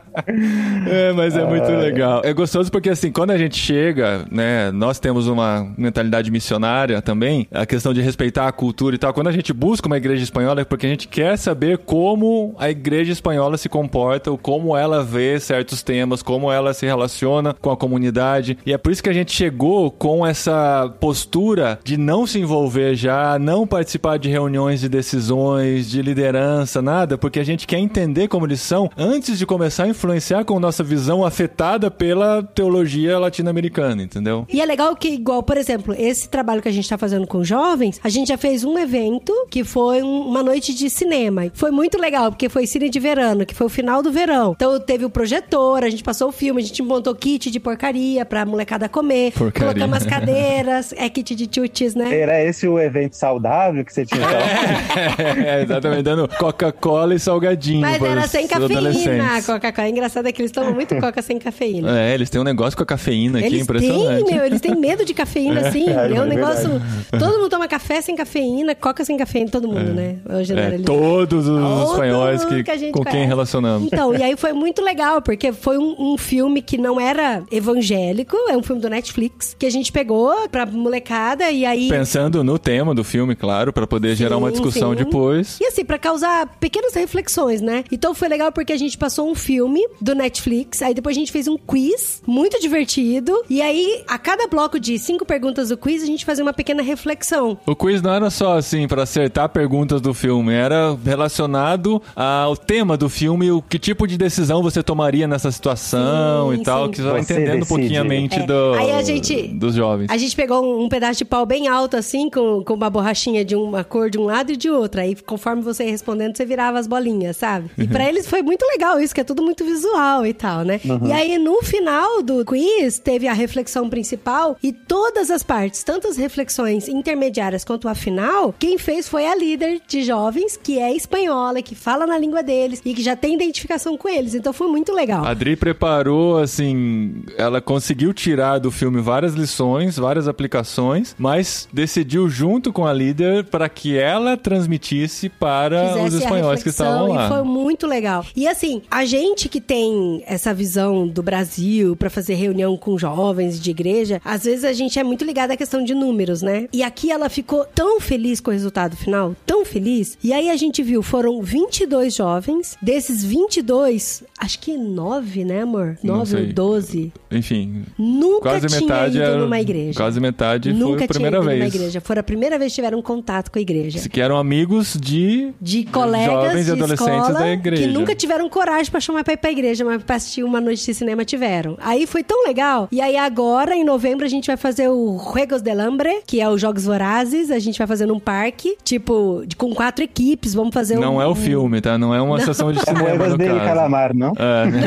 É, mas é muito legal. É gostoso porque, assim, quando a gente chega, né, nós temos uma mentalidade missionária também, a questão de respeitar a cultura e tal. Quando a gente busca uma igreja espanhola é porque a gente quer saber como a igreja espanhola se comporta, ou como ela vê certos temas, como ela se relaciona com a comunidade. E é por isso que a gente chegou com essa postura de não se envolver já, não participar de reuniões de decisões, de liderança, nada, porque a gente quer entender como eles são antes de começar a influenciar com nossa visão afetada pela teologia latino-americana, entendeu? E é legal que, igual, por exemplo, esse trabalho que a gente tá fazendo com jovens, a gente já fez um evento que foi um- uma noite de cinema. E Foi muito legal, porque foi cine de verano, que foi o final do verão. Então teve o projetor, a gente passou o filme, a gente montou kit de porcaria pra molecada comer. Porcaria. Colocamos as (laughs) cadeiras, é kit de chutis, né? Era esse o evento saudável que você tinha (laughs) é, exatamente, dando Coca-Cola e salgadinho. Mas para era sem cafeína, Coca-Cola. É engraçado é que eles tomam muito Coca sem cafeína. É, eles têm um negócio com a cafeína aqui, Eles impressionante. têm, meu, eles têm medo de cafeína, assim. é É, um verdade. negócio. Todo mundo toma café sem cafeína, coca sem cafeína, todo mundo, né? Eu É, generalizo. todos os Todo espanhóis que, que com quem conhece. relacionamos. Então, e aí foi muito legal, porque foi um, um filme que não era evangélico, é um filme do Netflix, que a gente pegou pra molecada e aí. Pensando no tema do filme, claro, pra poder gerar uma Sim, discussão sim. depois. E assim, pra causar pequenas reflexões, né? Então foi legal porque a gente passou um filme do Netflix, aí depois a gente fez um quiz muito divertido. E aí, a cada bloco de cinco perguntas do quiz, a gente fazia uma pequena reflexão. O quiz não era só assim pra acertar perguntas do filme, era relacionado ao tema do filme, o que tipo de decisão você tomaria nessa situação Sim, e tal, sim. que você vai entendendo um pouquinho a mente É. do, Aí a gente- dos jovens. A gente pegou um, um pedaço de pau bem alto, assim, com, com uma borrachinha de uma cor de um lado e de outra. Aí, conforme você ia respondendo, você virava as bolinhas, sabe? E pra (laughs) eles foi muito legal isso, que é tudo muito visual e tal, né? E aí, no final do quiz, teve a reflexão principal e todas as partes, tanto as reflexões intermediárias quanto a final, quem fez foi a líder de jovens que é espanhola, que fala na língua deles e que já tem identificação com eles. Então foi muito legal. A Adri preparou, assim, ela conseguiu tirar do filme várias lições, várias aplicações, mas decidiu junto com a líder para que ela transmitisse para Fizesse os espanhóis que estavam lá. E foi muito legal. E assim, a gente que tem essa visão do Brasil pra fazer reunião com jovens de igreja, às vezes a gente é muito ligado à questão de números, né? E aqui ela ficou tão feliz com o resultado final, tão feliz. E aí a gente viu, foram 22 jovens, desses 22, acho que 9, né, amor? Não 9 ou sei. 12. Enfim, Nunca quase tinha metade ido era- numa igreja. quase metade Nunca foi a primeira tinha ido vez. numa igreja. Foi a primeira vez que tiveram contato com a igreja. Que eram amigos de de colegas Jovens e de adolescentes escola da igreja. que nunca tiveram coragem pra chamar pra ir pra igreja, mas pra assistir uma noite de cinema tiveram. Aí foi tão legal. E aí agora, em novembro, a gente vai fazer o Juegos del Hambre, que é os Jogos Vorazes. A gente vai fazer num parque, tipo, de- com quatro equipes. Vamos fazer um... Não é o filme, tá? Não é uma sessão de cinema, Moedas no dele caso. calamar, não? É, né?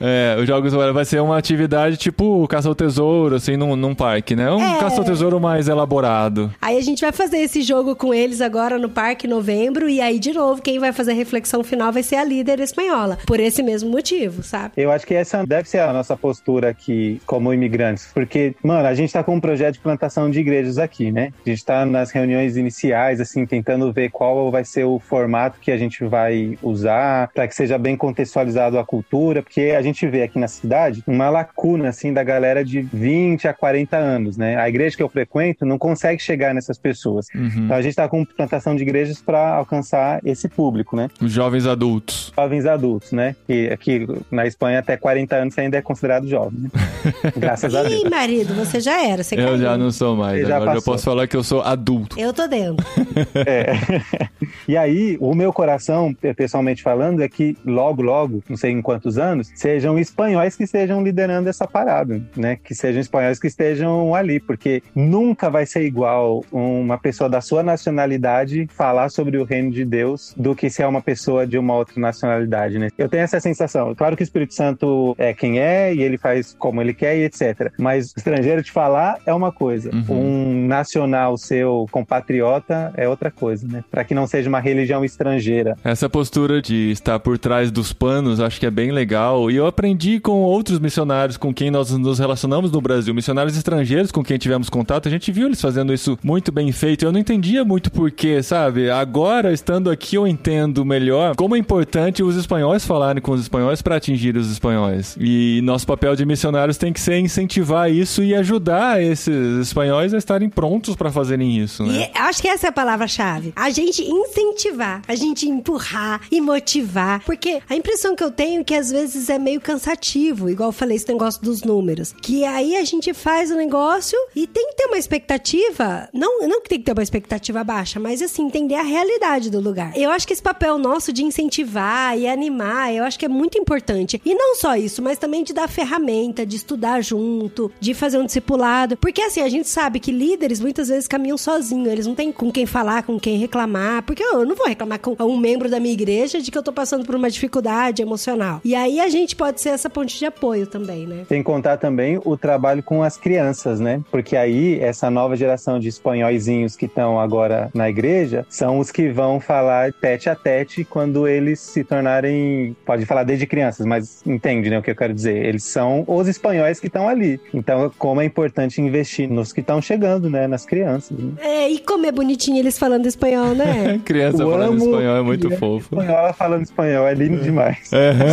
(laughs) é, os Jogos Vorazes vai ser uma atividade tipo caça ao tesouro, assim, num, num parque, né? Um É. caça ao tesouro mais elaborado. Aí a gente vai fazer esse jogo com eles agora no parque em novembro. E aí, de novo, quem vai fazer a reflexão final vai ser a líder espanhola. Por esse mesmo motivo, sabe? Eu acho que essa deve ser a nossa postura aqui como imigrantes, porque, mano, a gente tá com um projeto de plantação de igrejas aqui, né? A gente tá nas reuniões iniciais, assim, tentando ver qual vai ser o formato que a gente vai usar para que seja bem contextualizado a cultura, porque a gente vê aqui na cidade uma lacuna, assim, da galera de 20 a 40 anos, né? A igreja que eu frequento não consegue chegar nessas pessoas. Uhum. Então a gente tá com plantação de igrejas para alcançar esse público, né? Os jovens adultos. jovens adultos, né? Que aqui na Espanha até 40 anos você ainda é considerado jovem, né? (laughs) Graças a Deus. Ih, marido, você já era. Você Eu caiu. já não sou mais. Você já Agora eu posso falar que eu sou adulto. Eu tô dentro. (laughs) É. (laughs) E aí, o meu coração, pessoalmente falando, é que logo, logo, não sei em quantos anos, sejam espanhóis que estejam liderando essa parada, né? Que sejam espanhóis que estejam ali, porque nunca vai ser igual uma pessoa da sua nacionalidade falar sobre o reino de Deus do que se é uma pessoa de uma outra nacionalidade, né? Eu tenho essa sensação. Claro que o Espírito Santo é quem é e ele faz como ele quer e etc. Mas estrangeiro te falar é uma coisa. Uhum. Um nacional seu compatriota é outra coisa, né? Para que não seja uma religião estrangeira. Essa postura de estar por trás dos panos, acho que é bem legal. E eu aprendi com outros missionários com quem nós nos relacionamos no Brasil, missionários estrangeiros com quem tivemos contato, a gente viu eles fazendo isso muito bem feito. Eu não entendia muito porquê, sabe? Agora, estando aqui, eu entendo melhor como é importante os espanhóis falarem com os espanhóis para atingir os espanhóis. E nosso papel de missionários tem que ser incentivar isso e ajudar esses espanhóis a estarem prontos para fazerem isso, né? E acho que essa é a palavra-chave. A gente incentivar, a gente empurrar e motivar. Porque a impressão que eu tenho é que às vezes é meio cansativo, igual eu falei, esse negócio dos números. Que aí a gente faz o negócio e tem que ter uma expectativa. Não, não que tem que ter uma expectativa baixa, mas assim, entender a realidade do lugar. Eu acho que esse papel nosso de incentivar e animar, eu acho que é muito importante. E não só isso, mas também de dar ferramenta, de estudar junto, de fazer um discipulado. Porque assim, a gente sabe que líderes muitas vezes caminham sozinhos, eles não têm com quem falar, com quem reclamar. Porque eu não vou reclamar com um membro da minha igreja de que eu tô passando por uma dificuldade emocional. E aí a gente pode ser essa ponte de apoio também, né? Sem contar também o trabalho com as crianças, né? Porque aí, essa nova geração de espanhóizinhos que estão agora na igreja são os que vão falar tete a tete quando eles se tornarem. Pode falar desde crianças, mas entende, né? O que eu quero dizer? Eles são os espanhóis que estão ali. Então, como é importante investir nos que estão chegando, né? Nas crianças. Né? É, e como é bonitinho eles falando espanhol, né? (laughs) Criança Eu falando espanhol é muito criança fofo. Espanhola falando espanhol, é lindo demais.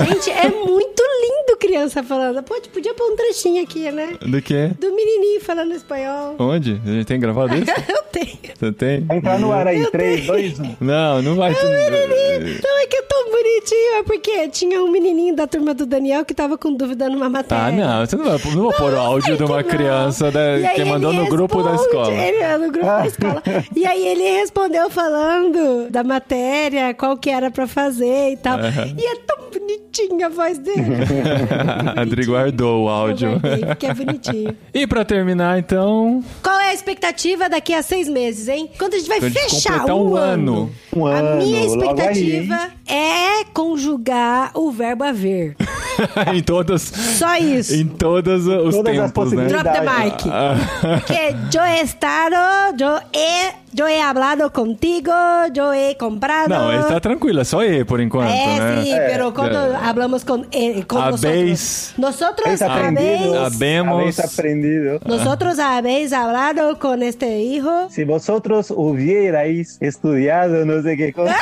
Gente, é muito lindo criança falando. Pode, podia pôr um trechinho aqui, né? Do que? Do menininho falando espanhol. Onde? A gente tem gravado isso? (laughs) Eu tenho. Você tem? Vai entrar no ar aí, 3, 2, 1. Não, não vai. Não, é que é tão bonitinho. É porque tinha um menininho da turma do Daniel que tava com dúvida numa matéria. Ah, não, você não vai, não vou pôr o áudio de uma criança da- aí que mandou no grupo da escola. Ele, é, no grupo da escola. E aí ele respondeu falando da matéria, qual que era pra fazer e tal. E é tão bonitinha a voz dele. (laughs) (laughs) A Adri guardou o Eu áudio. guardei, porque é bonitinho. E pra terminar, então, Qual é a expectativa daqui a seis meses, hein? Quando a gente vai gente fechar completar um, um ano. ano. Um a ano, minha expectativa é conjugar o verbo haver. (laughs) em todas, Só isso. em todas os Todas as tempos, né? Drop the mic. que (laughs) yo he estado, yo he, yo he hablado contigo, yo he comprado. Não, ele tá tranquilo, é só E por enquanto, É, né? sí, pero cuando hablamos con, eh, con Habéis- nosotros, nosotros Habéis aprendido. habéis, Habemos- Habéis aprendido. nosotros habéis hablado con este hijo. Si vosotros hubierais estudiado no sé qué cosa.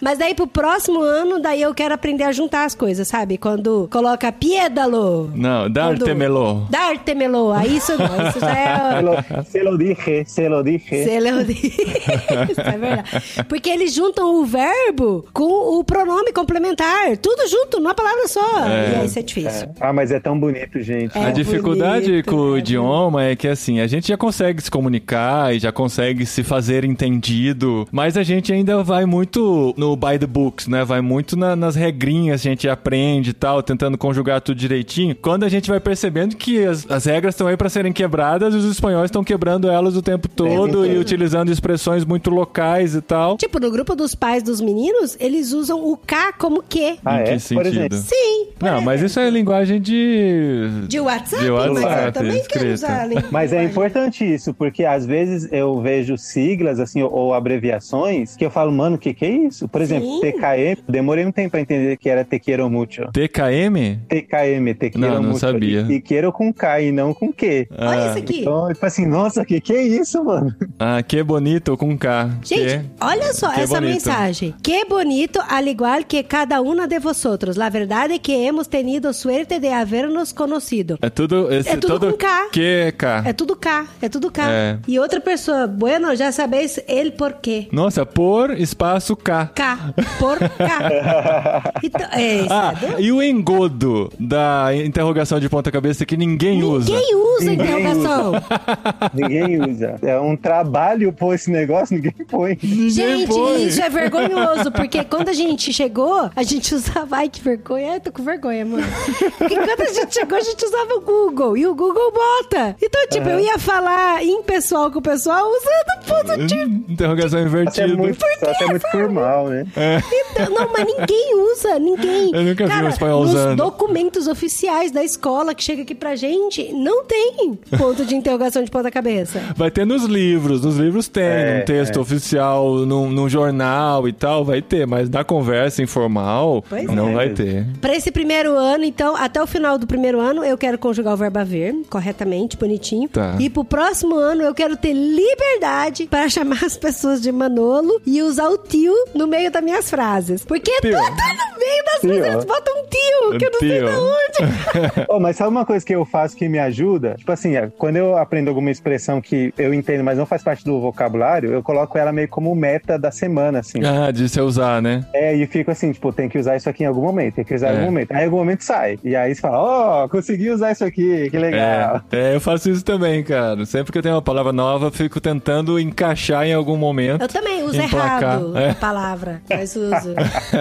Mas daí pro próximo ano, daí eu quero aprender a juntar as coisas, sabe? Quando coloca piédalo. Não, dar-te-melô. Dar-te-melô. Aí isso não, isso já Se é... lo, se lo dije, se lo dije. Se eu disse. (laughs) Isso é verdade. Porque eles juntam o verbo com o pronome complementar. Tudo junto, numa palavra só. E aí isso é difícil. Ah, mas é tão bonito, gente. É a dificuldade bonito, com o é idioma é que assim, a gente já consegue se comunicar e já consegue se fazer entendido, mas a gente ainda vai muito no by the books, né? Vai muito na- nas regrinhas, a gente aprende e tal, tentando conjugar tudo direitinho. Quando a gente vai percebendo que as, as regras estão aí para serem quebradas e os espanhóis estão quebrando elas o tempo todo e utilizando expressões muito locais e tal. Tipo, no grupo dos pais dos meninos, eles usam o K como que. Ah, em é? que Por sentido? exemplo. Sim. por Não, mas exemplo. isso é linguagem de. De WhatsApp, de mas eu WhatsApp, também quero usar a língua. Mas é importante isso, porque às vezes eu vejo siglas, assim, ou, ou abreviações, que eu falo, mano, o que que é isso? Por exemplo, Sim. TKM, demorei um tempo pra entender que era Te Quiero Mucho. TKM? TKM, Te Quiero Não, não Mucho. sabia. E, e quero com K e não com Q. Olha isso aqui. Então, tipo assim, nossa, que que é isso, mano? Ah, que bonito com K. Gente, Que- olha só que essa bonito. mensagem. Que bonito, al igual que cada una de vosotros. La verdad es que hemos tenido suerte de habernos conocido. É tudo. Esse, É tudo todo com K. Que é K. É tudo K, é tudo K. É. E outra pessoa, bueno, já sabeis el porquê. Nossa, por espaço K. K, por K. (laughs) Então, é isso. Ah, é do- e o engodo da interrogação de ponta cabeça que ninguém, usa. Ninguém usa Ninguém interrogação. (laughs) Ninguém usa. É um trabalho pôr esse negócio, ninguém põe. Gente, põe. isso é vergonhoso, porque quando a gente chegou, a gente usava. Ai, que vergonha. Ai, tô com vergonha, mano. Porque quando a gente chegou, a gente usava o Google. E o Google bota. Então, tipo, eu ia falar em pessoal com o pessoal usando ponto de. Interrogação Só se é invertida. muito, se é muito formal, né? Então, não, mas ninguém usa, ninguém. Eu nunca vi Cara, um espanhol nos usando. documentos oficiais da escola que chega aqui pra gente, não tem ponto de interrogação de ponta cabeça. (laughs) Vai ter nos livros, nos livros tem, É, num texto é. oficial, num, num jornal e tal, vai ter, mas na conversa informal, Pois não é. vai ter. Pra esse primeiro ano, então, até o final do primeiro ano, eu quero conjugar o verbo haver, corretamente, bonitinho. Tá. E pro próximo ano, eu quero ter liberdade para chamar as pessoas de Manolo e usar o tio no meio das minhas frases. Porque Tio. tudo no meio das Tio. frases, eles botam um tio, que eu não sei Tio. de onde. (laughs) Oh, mas sabe uma coisa que eu faço que me ajuda? Tipo assim, é, quando eu aprendo alguma expressão que eu entendo, mas não faz parte do vocabulário, eu coloco ela meio como meta da semana, assim. Ah, de você usar, né? É, e fico assim, tipo, tem que usar isso aqui em algum momento, tem que usar em É. algum momento. Aí em algum momento sai. E aí você fala, ó, consegui usar isso aqui, que legal. É, é, eu faço isso também, cara. Sempre que eu tenho uma palavra nova, eu fico tentando encaixar em algum momento. Eu também uso Emplacar. errado É. a palavra, mas uso.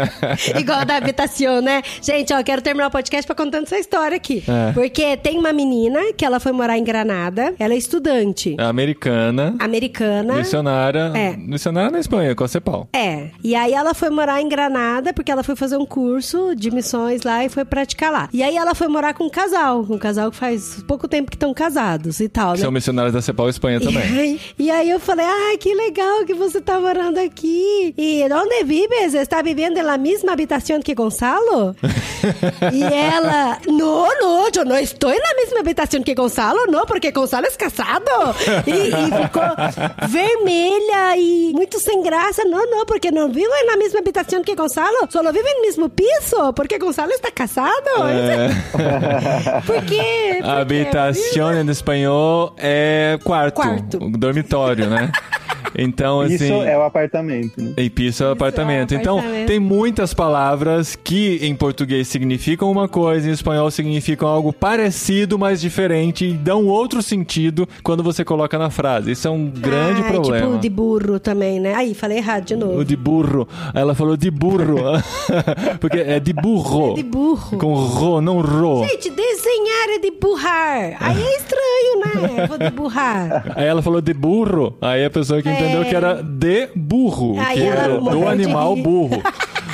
(laughs) Igual a da habitação, né? Gente, ó, quero terminar o podcast pra contando essa história aqui. É. Porque tem uma menina que ela foi morar em Granada, ela é estudante Americana, americana. missionária. É. Missionária na Espanha, com a Cepal. É. E aí ela foi morar em Granada porque ela foi fazer um curso de missões lá e foi praticar lá. E aí ela foi morar com um casal, um casal que faz pouco tempo que estão casados e tal, né? São missionários da Cepal Espanha E também. aí, e aí eu falei, ah, que legal que você tá morando aqui. E onde vives? Está vivendo na mesma habitação que Gonçalo? (laughs) e ela, não, não, eu não estou na mesma habitação que Gonçalo, não, porque Gonçalo é casado. E, e ficou vermelha e muito sem graça. Não, não, porque não vivo na mesma habitação que Gonçalo, só vivo no mesmo piso, porque Gonçalo está casado. É. (laughs) Porque, porque Habitação em espanhol é quarto. Quarto. Dormitório, né? (laughs) Então, assim. Isso é o apartamento, né? E piso é o apartamento. Então, apartamento. tem muitas palavras que em português significam uma coisa, em espanhol significam algo parecido, mas diferente, e dão outro sentido quando você coloca na frase. Isso é um grande ah, problema. Tipo de burro também, né? Aí, falei errado de novo. O de burro. Ela falou de burro. (laughs) Porque é de burro. É de burro. Com ro, não ro. Gente, desenhar é de burrar. Aí é estranho, né? Vou de burrar. Aí ela falou de burro. Aí a pessoa que entendeu É. que era de burro. Aí que era do de animal (laughs) burro.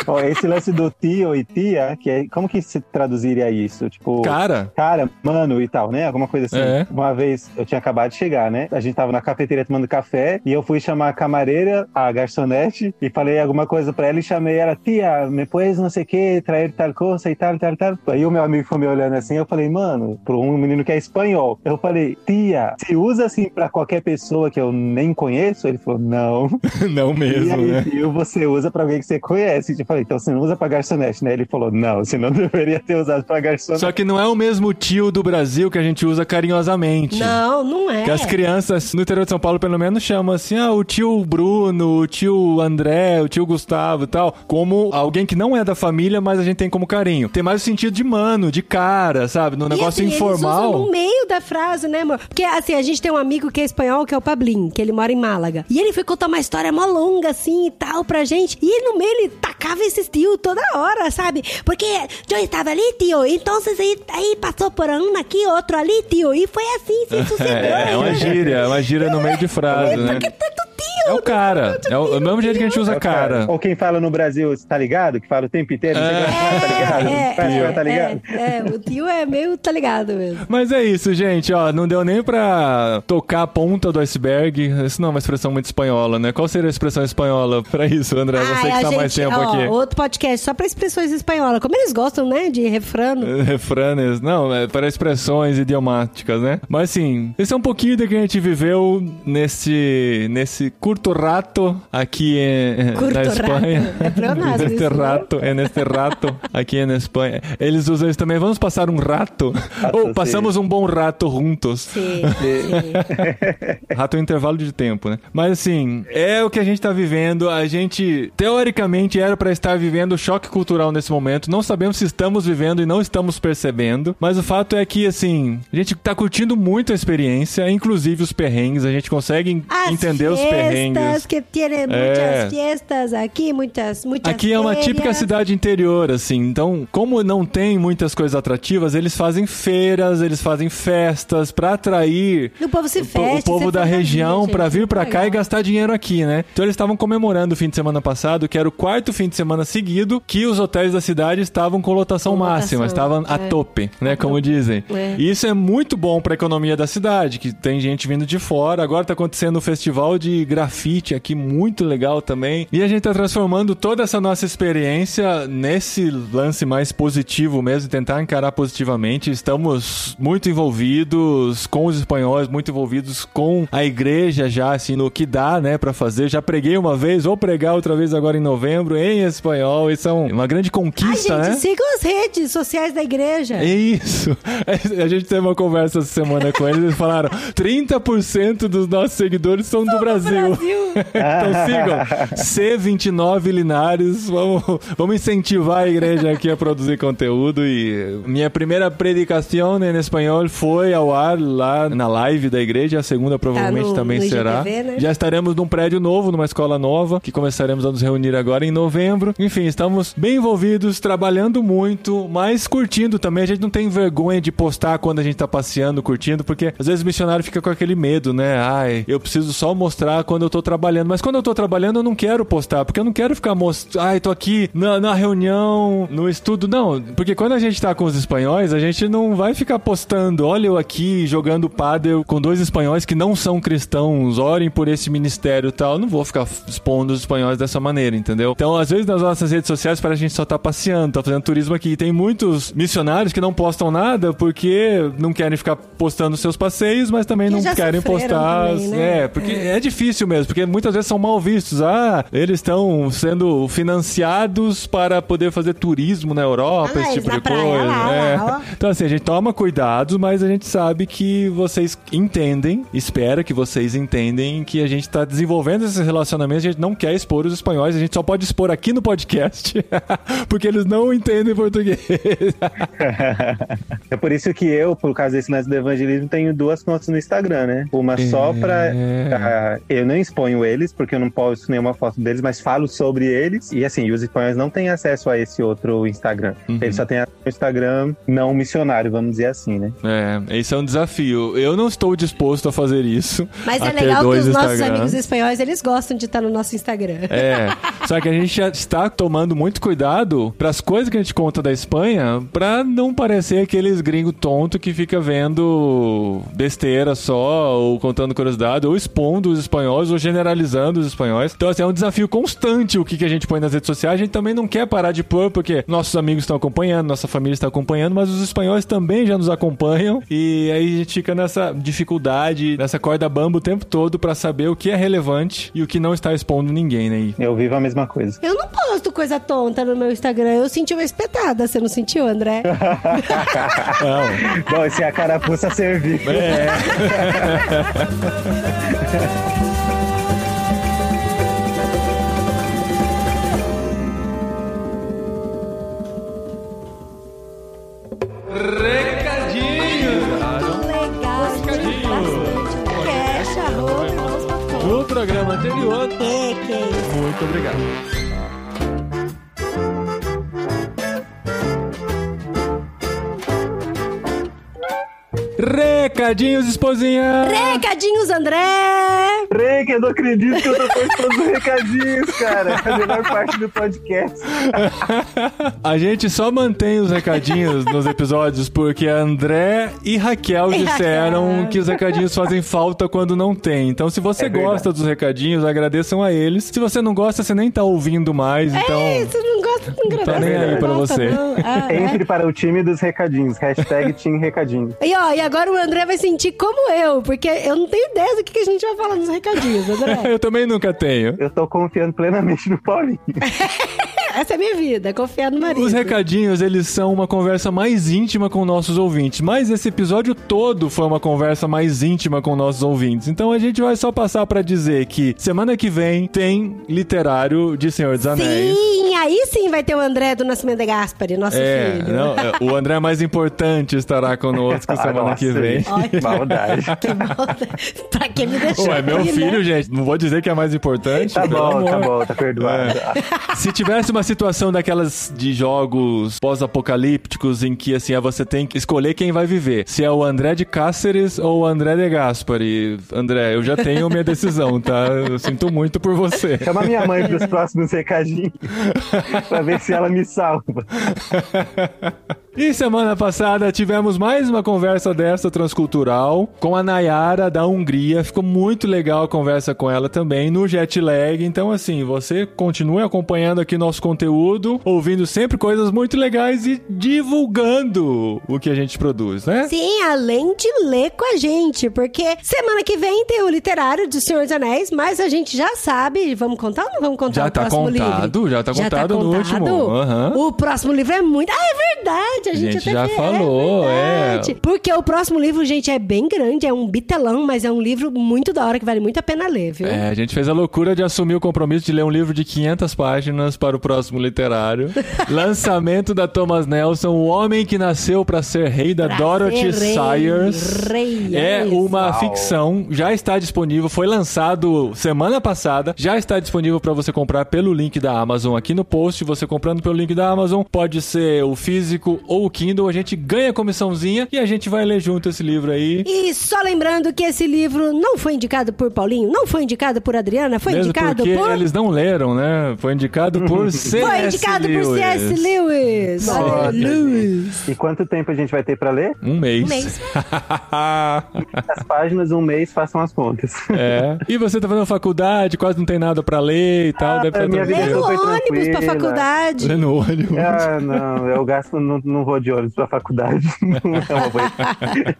Ó, esse lance do tio e tia, que é, como que se traduziria isso? Tipo, Cara, cara, mano e tal, né? Alguma coisa assim. É. Uma vez eu tinha acabado de chegar, né? A gente tava na cafeteria tomando café e eu fui chamar a camareira, a garçonete, e falei alguma coisa pra ela e chamei ela, tia, me puedes não sei o que, trazer tal coisa e tal, tal, tal. Aí o meu amigo foi me olhando assim, eu falei, mano, pra um menino que é espanhol. Eu falei, tia, se usa assim pra qualquer pessoa que eu nem conheço? Ele falou, não. (laughs) não E mesmo, aí, né? tio, você usa pra alguém que você conhece. Eu falei, então você não usa pra garçonete, né? Ele falou, não, você não (laughs) deveria ter usado pra garçonete. Só que não é o mesmo tio do Brasil que a gente usa carinhosamente. Não, não é. Que as crianças no interior de São Paulo, pelo menos, chamam assim, ah, o tio Bruno, o tio André, o tio Gustavo e tal, como alguém que não é da família, mas a gente tem como carinho. Tem mais o sentido de mano, de cara, sabe? No E, negócio assim, Eles informal. usam no meio da frase, né, amor? Porque, assim, a gente tem um amigo que é espanhol, que é o Pablin, que ele mora em Málaga. E ele foi contar uma história mó longa, assim, e tal, pra gente. E no meio ele tacava esses tio toda hora, sabe? Porque eu estava ali, tio, então aí, aí passou por um aqui, outro ali, tio. E foi assim, se (laughs) sucedeu. É, é uma gíria, é uma gíria no meio de (laughs) frase, né? É o cara. É o, é o mesmo jeito que a gente usa É cara. cara. Ou quem fala no Brasil, tá ligado? Que fala o tempo inteiro, tá ligado? É, Tá ligado, tá ligado? é, é, o tio é meio tá ligado mesmo. Mas é isso, gente, ó, não deu nem pra tocar a ponta do iceberg. Isso não é uma expressão muito espanhola, né? Qual seria a expressão espanhola pra isso, André? Você Ai, que tá mais tempo ó, aqui. Outro podcast só pra expressões espanholas. Como eles gostam, né, de refrano. (laughs) Refranes, não, é para expressões idiomáticas, né? Mas assim, esse é um pouquinho do que a gente viveu nesse, nesse curto rato aqui em, Curto na rato. Espanha. É pleonasmo (laughs) neste isso, né? rato, é neste rato aqui na Espanha. Eles usam isso também, vamos passar um rato? Ou sim. passamos um bom rato juntos. Sim, (laughs) sim. Rato é um intervalo de tempo, né? Mas assim, é o que a gente tá vivendo. A gente, teoricamente, era pra estar vivendo choque cultural nesse momento. Não sabemos se estamos vivendo e não estamos percebendo. Mas o fato é que, assim, a gente tá curtindo muito a experiência, inclusive os perrengues. A gente consegue As entender os perrengues. Fiestas, que tiene muitas É. fiestas aqui, muitas, muitas Aqui é uma típica férias. cidade interior, assim. Então, como não tem muitas coisas atrativas, eles fazem feiras, eles fazem festas pra atrair O povo se o fecha, o povo da região pra vir pra cá e gastar dinheiro aqui, né? Então eles estavam comemorando o fim de semana passado, que era o quarto fim de semana seguido que os hotéis da cidade estavam com lotação, Com lotação, máxima, estavam a é. tope, né? Como dizem. É. E isso é muito bom pra economia da cidade, que tem gente vindo de fora. Agora tá acontecendo um festival de grafite aqui, muito legal também. E a gente tá transformando toda essa nossa experiência nesse lance mais positivo mesmo, tentar encarar positivamente. Estamos muito envolvidos com os espanhóis, muito envolvidos com a igreja já, assim, no que dá, né, pra fazer. Já preguei uma vez, vou pregar outra vez agora em novembro em espanhol. Isso é um- uma grande Ai, conquista, gente, né? sigam as redes sociais da igreja. É isso. (laughs) A gente teve uma conversa essa semana com eles. Eles falaram: 30% dos nossos seguidores são do Brasil. Brasil. então (laughs) sigam. C29 Linares. Vamos, vamos incentivar a igreja aqui a produzir conteúdo. E minha primeira predicação em espanhol foi ao ar lá na live da igreja. A segunda provavelmente no- também no será. IGTV, né? Já estaremos num prédio novo, numa escola nova, que começaremos a nos reunir agora em novembro. Enfim, estamos bem envolvidos, trabalhando muito, mas curtindo também. A gente não tem vergonha de postar quando a gente tá passeando, curtindo, porque às vezes o missionário fica com aquele medo, né? Ai, eu preciso só mostrar quando eu tô trabalhando. Mas quando eu tô trabalhando, eu não quero postar, porque eu não quero ficar mostrando. Ai, tô aqui na, na reunião, no estudo. Não, porque quando a gente tá com os espanhóis, a gente não vai ficar postando. Olha eu aqui jogando pádel com dois espanhóis que não são cristãos, orem por esse ministério e tal. Eu não vou ficar expondo os espanhóis dessa maneira, entendeu? Então, às vezes nas nossas redes sociais que a gente só tá passeando, tá fazendo turismo aqui. Tem muitos missionários que não postam nada porque não querem ficar postando seus passeios, mas também não querem postar. também, né? É, porque é. difícil mesmo, porque muitas vezes são mal vistos. Ah, eles estão sendo financiados para poder fazer turismo na Europa, Ah esse tipo de praia, coisa. lá, é. lá. Então, assim, a gente toma cuidados, mas a gente sabe que vocês entendem, espera que vocês entendem que a gente está desenvolvendo esses relacionamentos, a gente não quer expor os espanhóis, a gente só pode expor aqui no podcast, (laughs) porque eles não entendem português. (laughs) É por isso que eu, por causa desse lance do evangelismo, tenho duas contas no Instagram, né? Uma só pra. É. pra- eu nem, exponho eles, porque eu não posto nenhuma foto deles, mas falo sobre eles. E assim, os espanhóis não têm acesso a esse outro Instagram. Uhum. Eles só têm acesso ao Instagram não missionário, vamos dizer assim, né? É, esse é um desafio. Eu não estou disposto a fazer isso. Mas é legal que os nossos Instagrams. amigos espanhóis, eles gostam de estar no nosso Instagram. É, (laughs) só que a gente já está tomando muito cuidado para as coisas que a gente conta da Espanha, para não parecer aqueles gringos tonto que fica vendo besteira só, ou contando curiosidade, ou expondo os espanhóis, ou generalizando os espanhóis. Então, assim, é um desafio constante o que, que a gente põe nas redes sociais. A gente também não quer parar de pôr, porque nossos amigos estão acompanhando, nossa família está acompanhando, mas os espanhóis também já nos acompanham. E aí a gente fica nessa dificuldade, nessa corda bamba o tempo todo para saber o que é relevante e o que não está expondo ninguém, né? Eu vivo a mesma coisa. Eu não posto coisa tonta no meu Instagram. Eu senti uma espetada. Você não sentiu, André? (laughs) Não. Bom, esse é a carapuça servir. É. (laughs) Recadinhos! Legal. Recadinho. Cash, arroba. No programa anterior. É, que é isso. Muito obrigado. Recadinhos, esposinha! Recadinhos, André! Rick, eu não acredito que eu tô postando os recadinhos, cara. É a melhor parte do podcast. A gente só mantém os recadinhos nos episódios porque André e Raquel disseram que os recadinhos fazem falta quando não tem. Então, se você É gosta dos recadinhos, agradeçam a eles. Se você não gosta, você nem tá ouvindo mais, então. Ei, você não gosta de Não tá nem aí pra você. Ah, é. Entre para o time dos recadinhos. Hashtag Team Recadinho. E, ó, e agora o André vai sentir como eu, porque eu não tenho ideia do que que a gente vai falar nos recadinhos, André. (laughs) Eu também nunca tenho. Eu tô confiando plenamente no Paulinho. (laughs) Essa é a minha vida, confiar no marido. Os recadinhos, eles são uma conversa mais íntima com nossos ouvintes. Mas esse episódio todo foi uma conversa mais íntima com nossos ouvintes. Então a gente vai só passar pra dizer que semana que vem tem literário de Senhor dos Anéis. Sim, aí sim vai ter o André do Nascimento de Gaspari, nosso É, filho. não, é, o André mais importante estará conosco (laughs) semana Nossa, que vem. gente, Maldade. (laughs) Que maldade. pra que me deixou? Ué, meu aqui, né? filho, gente, não vou dizer que é mais importante. Tá bom, amor. tá bom, tá perdoado. Se tivesse uma situação daquelas de jogos pós-apocalípticos em que assim, você tem que escolher quem vai viver, se é o André de Cáceres ou o André de Gaspari. André, eu já tenho minha decisão, tá? Eu sinto muito por você. Chama minha mãe pros (laughs) próximos recadinhos. pra ver se ela me salva. E semana passada tivemos mais uma conversa dessa transcultural com a Nayara da Hungria. Ficou muito legal a conversa com ela também no jet lag. Então, assim, você continue acompanhando aqui nosso conteúdo, ouvindo sempre coisas muito legais e divulgando o que a gente produz, né? Sim, além de ler com a gente, porque semana que vem tem o literário do Senhor dos Anéis, mas a gente já sabe, vamos contar ou não vamos contar Já o tá próximo contado, livro? já tá contado no último. Aham. O próximo livro é muito... Ah, é verdade, a gente, gente até já fez- falou, é. verdade. Porque o próximo livro, gente, é bem grande, é um bitelão, mas é um livro muito da hora, que vale muito a pena ler, viu? É, a gente fez a loucura de assumir o compromisso de ler um livro de 500 páginas para o próximo literário. (laughs) Lançamento da Thomas Nelson, O Homem que Nasceu para Ser Rei, da Pra Dorothy rei, Sayers. rei, é olha uma isso. ficção, já está disponível, foi lançado semana passada, já está disponível para você comprar pelo link da Amazon aqui no post. Você comprando pelo link da Amazon, pode ser o físico ou o Kindle, a gente ganha comissãozinha e a gente vai ler junto esse livro aí. E só lembrando que esse livro não foi indicado por Paulinho, não foi indicado por Adriana, foi Mesmo indicado porque por... eles não leram, né? Foi indicado por. (laughs) Foi indicado por C.S. Lewis. Nossa, Lewis. E quanto tempo a gente vai ter pra ler? Um mês. Um mês. (laughs) As páginas, um mês, façam as contas. é. E você tá fazendo faculdade, quase não tem nada pra ler e tal, Ah, deve estar minha vida Lê no ônibus pra faculdade. Lê no olho. Ah, não, eu gasto, não, não vou de ônibus pra faculdade. (laughs) Não é uma boa ideia.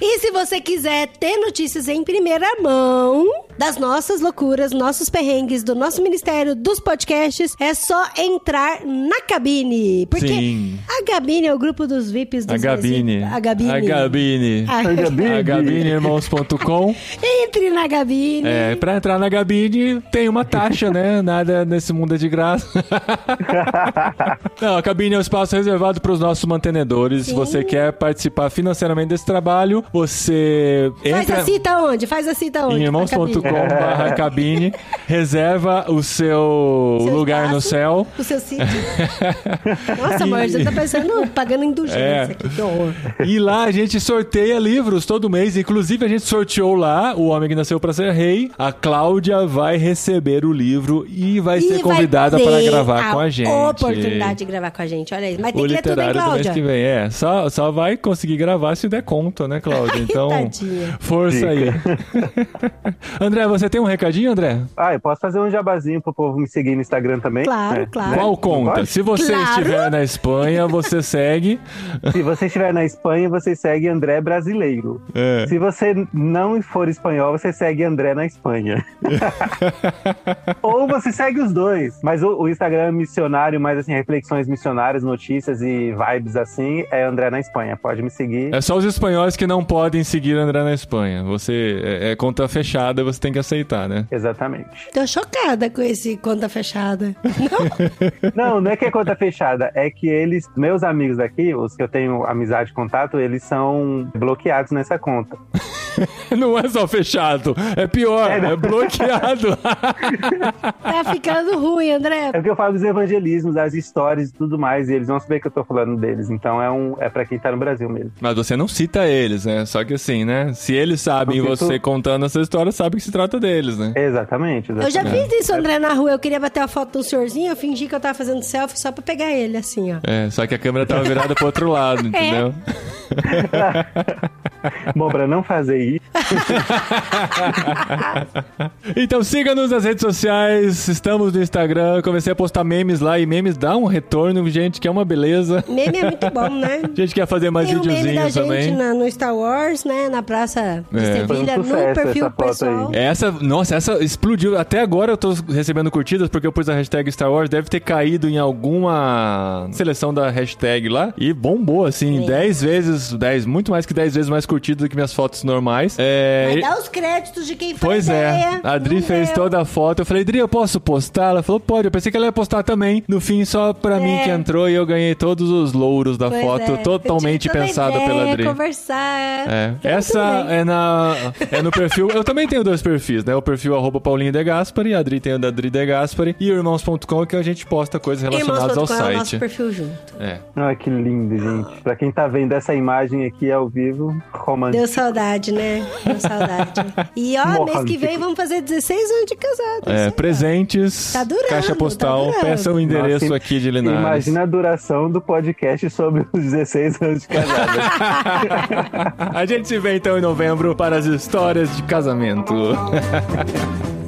E se você quiser ter notícias em primeira mão das nossas loucuras, nossos perrengues, do nosso ministério, dos podcasts, é só entrar na cabine. Porque Sim. a Gabine é o grupo dos VIPs dos A Gabine. A Gabine. A Gabine. A- A Gabine. A gabineirmãos.com. Entre na Gabine. É, pra entrar na Gabine tem uma taxa, né? Nada nesse mundo é de graça. (laughs) Não, a cabine é um espaço reservado para os nossos mantenedores. Se você quer participar financeiramente desse trabalho, você Faz entra a cita onde? Faz a cita onde? em Na cabine. irmãos.com.br cabine, reserva o seu, Seu lugar no espaço. Céu. O seu sítio. (laughs) Nossa, amor, você tá pensando pagando indulgência É. aqui, que horror. E lá a gente sorteia livros todo mês. Inclusive, a gente sorteou lá O Homem que Nasceu para Ser Rei. A Cláudia vai receber o livro e vai E ser vai convidada para gravar com a gente. oportunidade de gravar com a gente, olha aí. Mas tem O que ler tudo, hein, do mês Cláudia? que vem. É, só, só vai conseguir gravar se der conta, né, Cláudia? (laughs) Então, força aí. (laughs) André, você tem um recadinho, André? Ah, eu posso fazer um jabazinho pro povo me seguir no Instagram também? Claro, É, claro. Qual conta? Se você Claro. estiver na Espanha, você segue. Se você estiver na Espanha, você segue André Brasileiro. É. Se você não for espanhol, você segue André na Espanha. (laughs) Ou você segue os dois. Mas o, o Instagram é missionário, mais assim, reflexões missionárias, notícias e vibes assim, é André na Espanha. Pode me seguir. É só os espanhóis que não podem seguir André na Espanha. Você é, é conta fechada, você tem que aceitar, né? Exatamente. Tô chocada com esse conta fechada. (laughs) Não, (laughs) não é que é conta fechada, é que eles, meus amigos aqui, os que eu tenho amizade e contato, eles são bloqueados nessa conta. (laughs) Não é só fechado, é pior, É, não. é bloqueado. (laughs) Tá ficando ruim, André. É porque eu falo dos evangelismos, das histórias e tudo mais, e eles vão saber que eu tô falando deles. Então é um é para quem tá no Brasil mesmo. Mas você não cita eles, né? Só que assim, né? Se eles sabem Não você cito- contando essa história, sabe que se trata deles, né? Exatamente, Eu já exatamente. fiz isso, André, na rua. Eu queria bater a foto do senhorzinho, eu fingi que eu tava fazendo selfie só pra pegar ele, assim, ó. É, só que a câmera tava virada pro outro lado, (laughs) entendeu? (laughs) Bom, pra não fazer isso, (laughs) Então siga-nos nas redes sociais, estamos no Instagram, comecei a postar memes lá e memes dá um retorno, gente, que é uma beleza. Meme é muito bom, né? A gente quer fazer mais Tem um meme da videozinhos gente também. na- no Star Wars, né? Na Praça de É. Sevilha, um no perfil essa pessoal. aí. Essa, nossa, essa explodiu. Até agora eu tô recebendo curtidas porque eu pus a hashtag Star Wars. Deve ter caído em alguma seleção da hashtag lá e bombou, assim, Sim. 10 vezes, 10, muito mais que 10 vezes mais curtido do que minhas fotos normais. É, Mas dá os créditos de quem foi Pois é, a Dri Não fez deu. toda a foto. Eu falei, Dri, eu posso postar? Ela falou, pode. Eu pensei que ela ia postar também. No fim, só pra mim que entrou e eu ganhei todos os louros da Pois foto, é. totalmente pensada ideia, pela Dri. conversar. É, Foi essa é na é no perfil. Eu também tenho dois perfis, né? O perfil arroba Paulinho de Gaspari, a Adri tem o da Adri de Gaspari e o irmãos.com que a gente posta coisas relacionadas ao Irmãos.com é o nosso site. perfil junto. É. Olha que lindo, gente. Pra quem tá vendo essa imagem aqui ao vivo, romântico. Deu saudade, né? Deu saudade. (laughs) E ó, mês que vem vamos fazer 16 anos de casado. É, presentes, Tá durando, caixa tá postal, durando. peça o endereço Nossa, aqui de Linares. Imagina a duração do podcast sobre os 16 anos de casada. (laughs) a gente se vê então em novembro para as histórias de casamento. (laughs)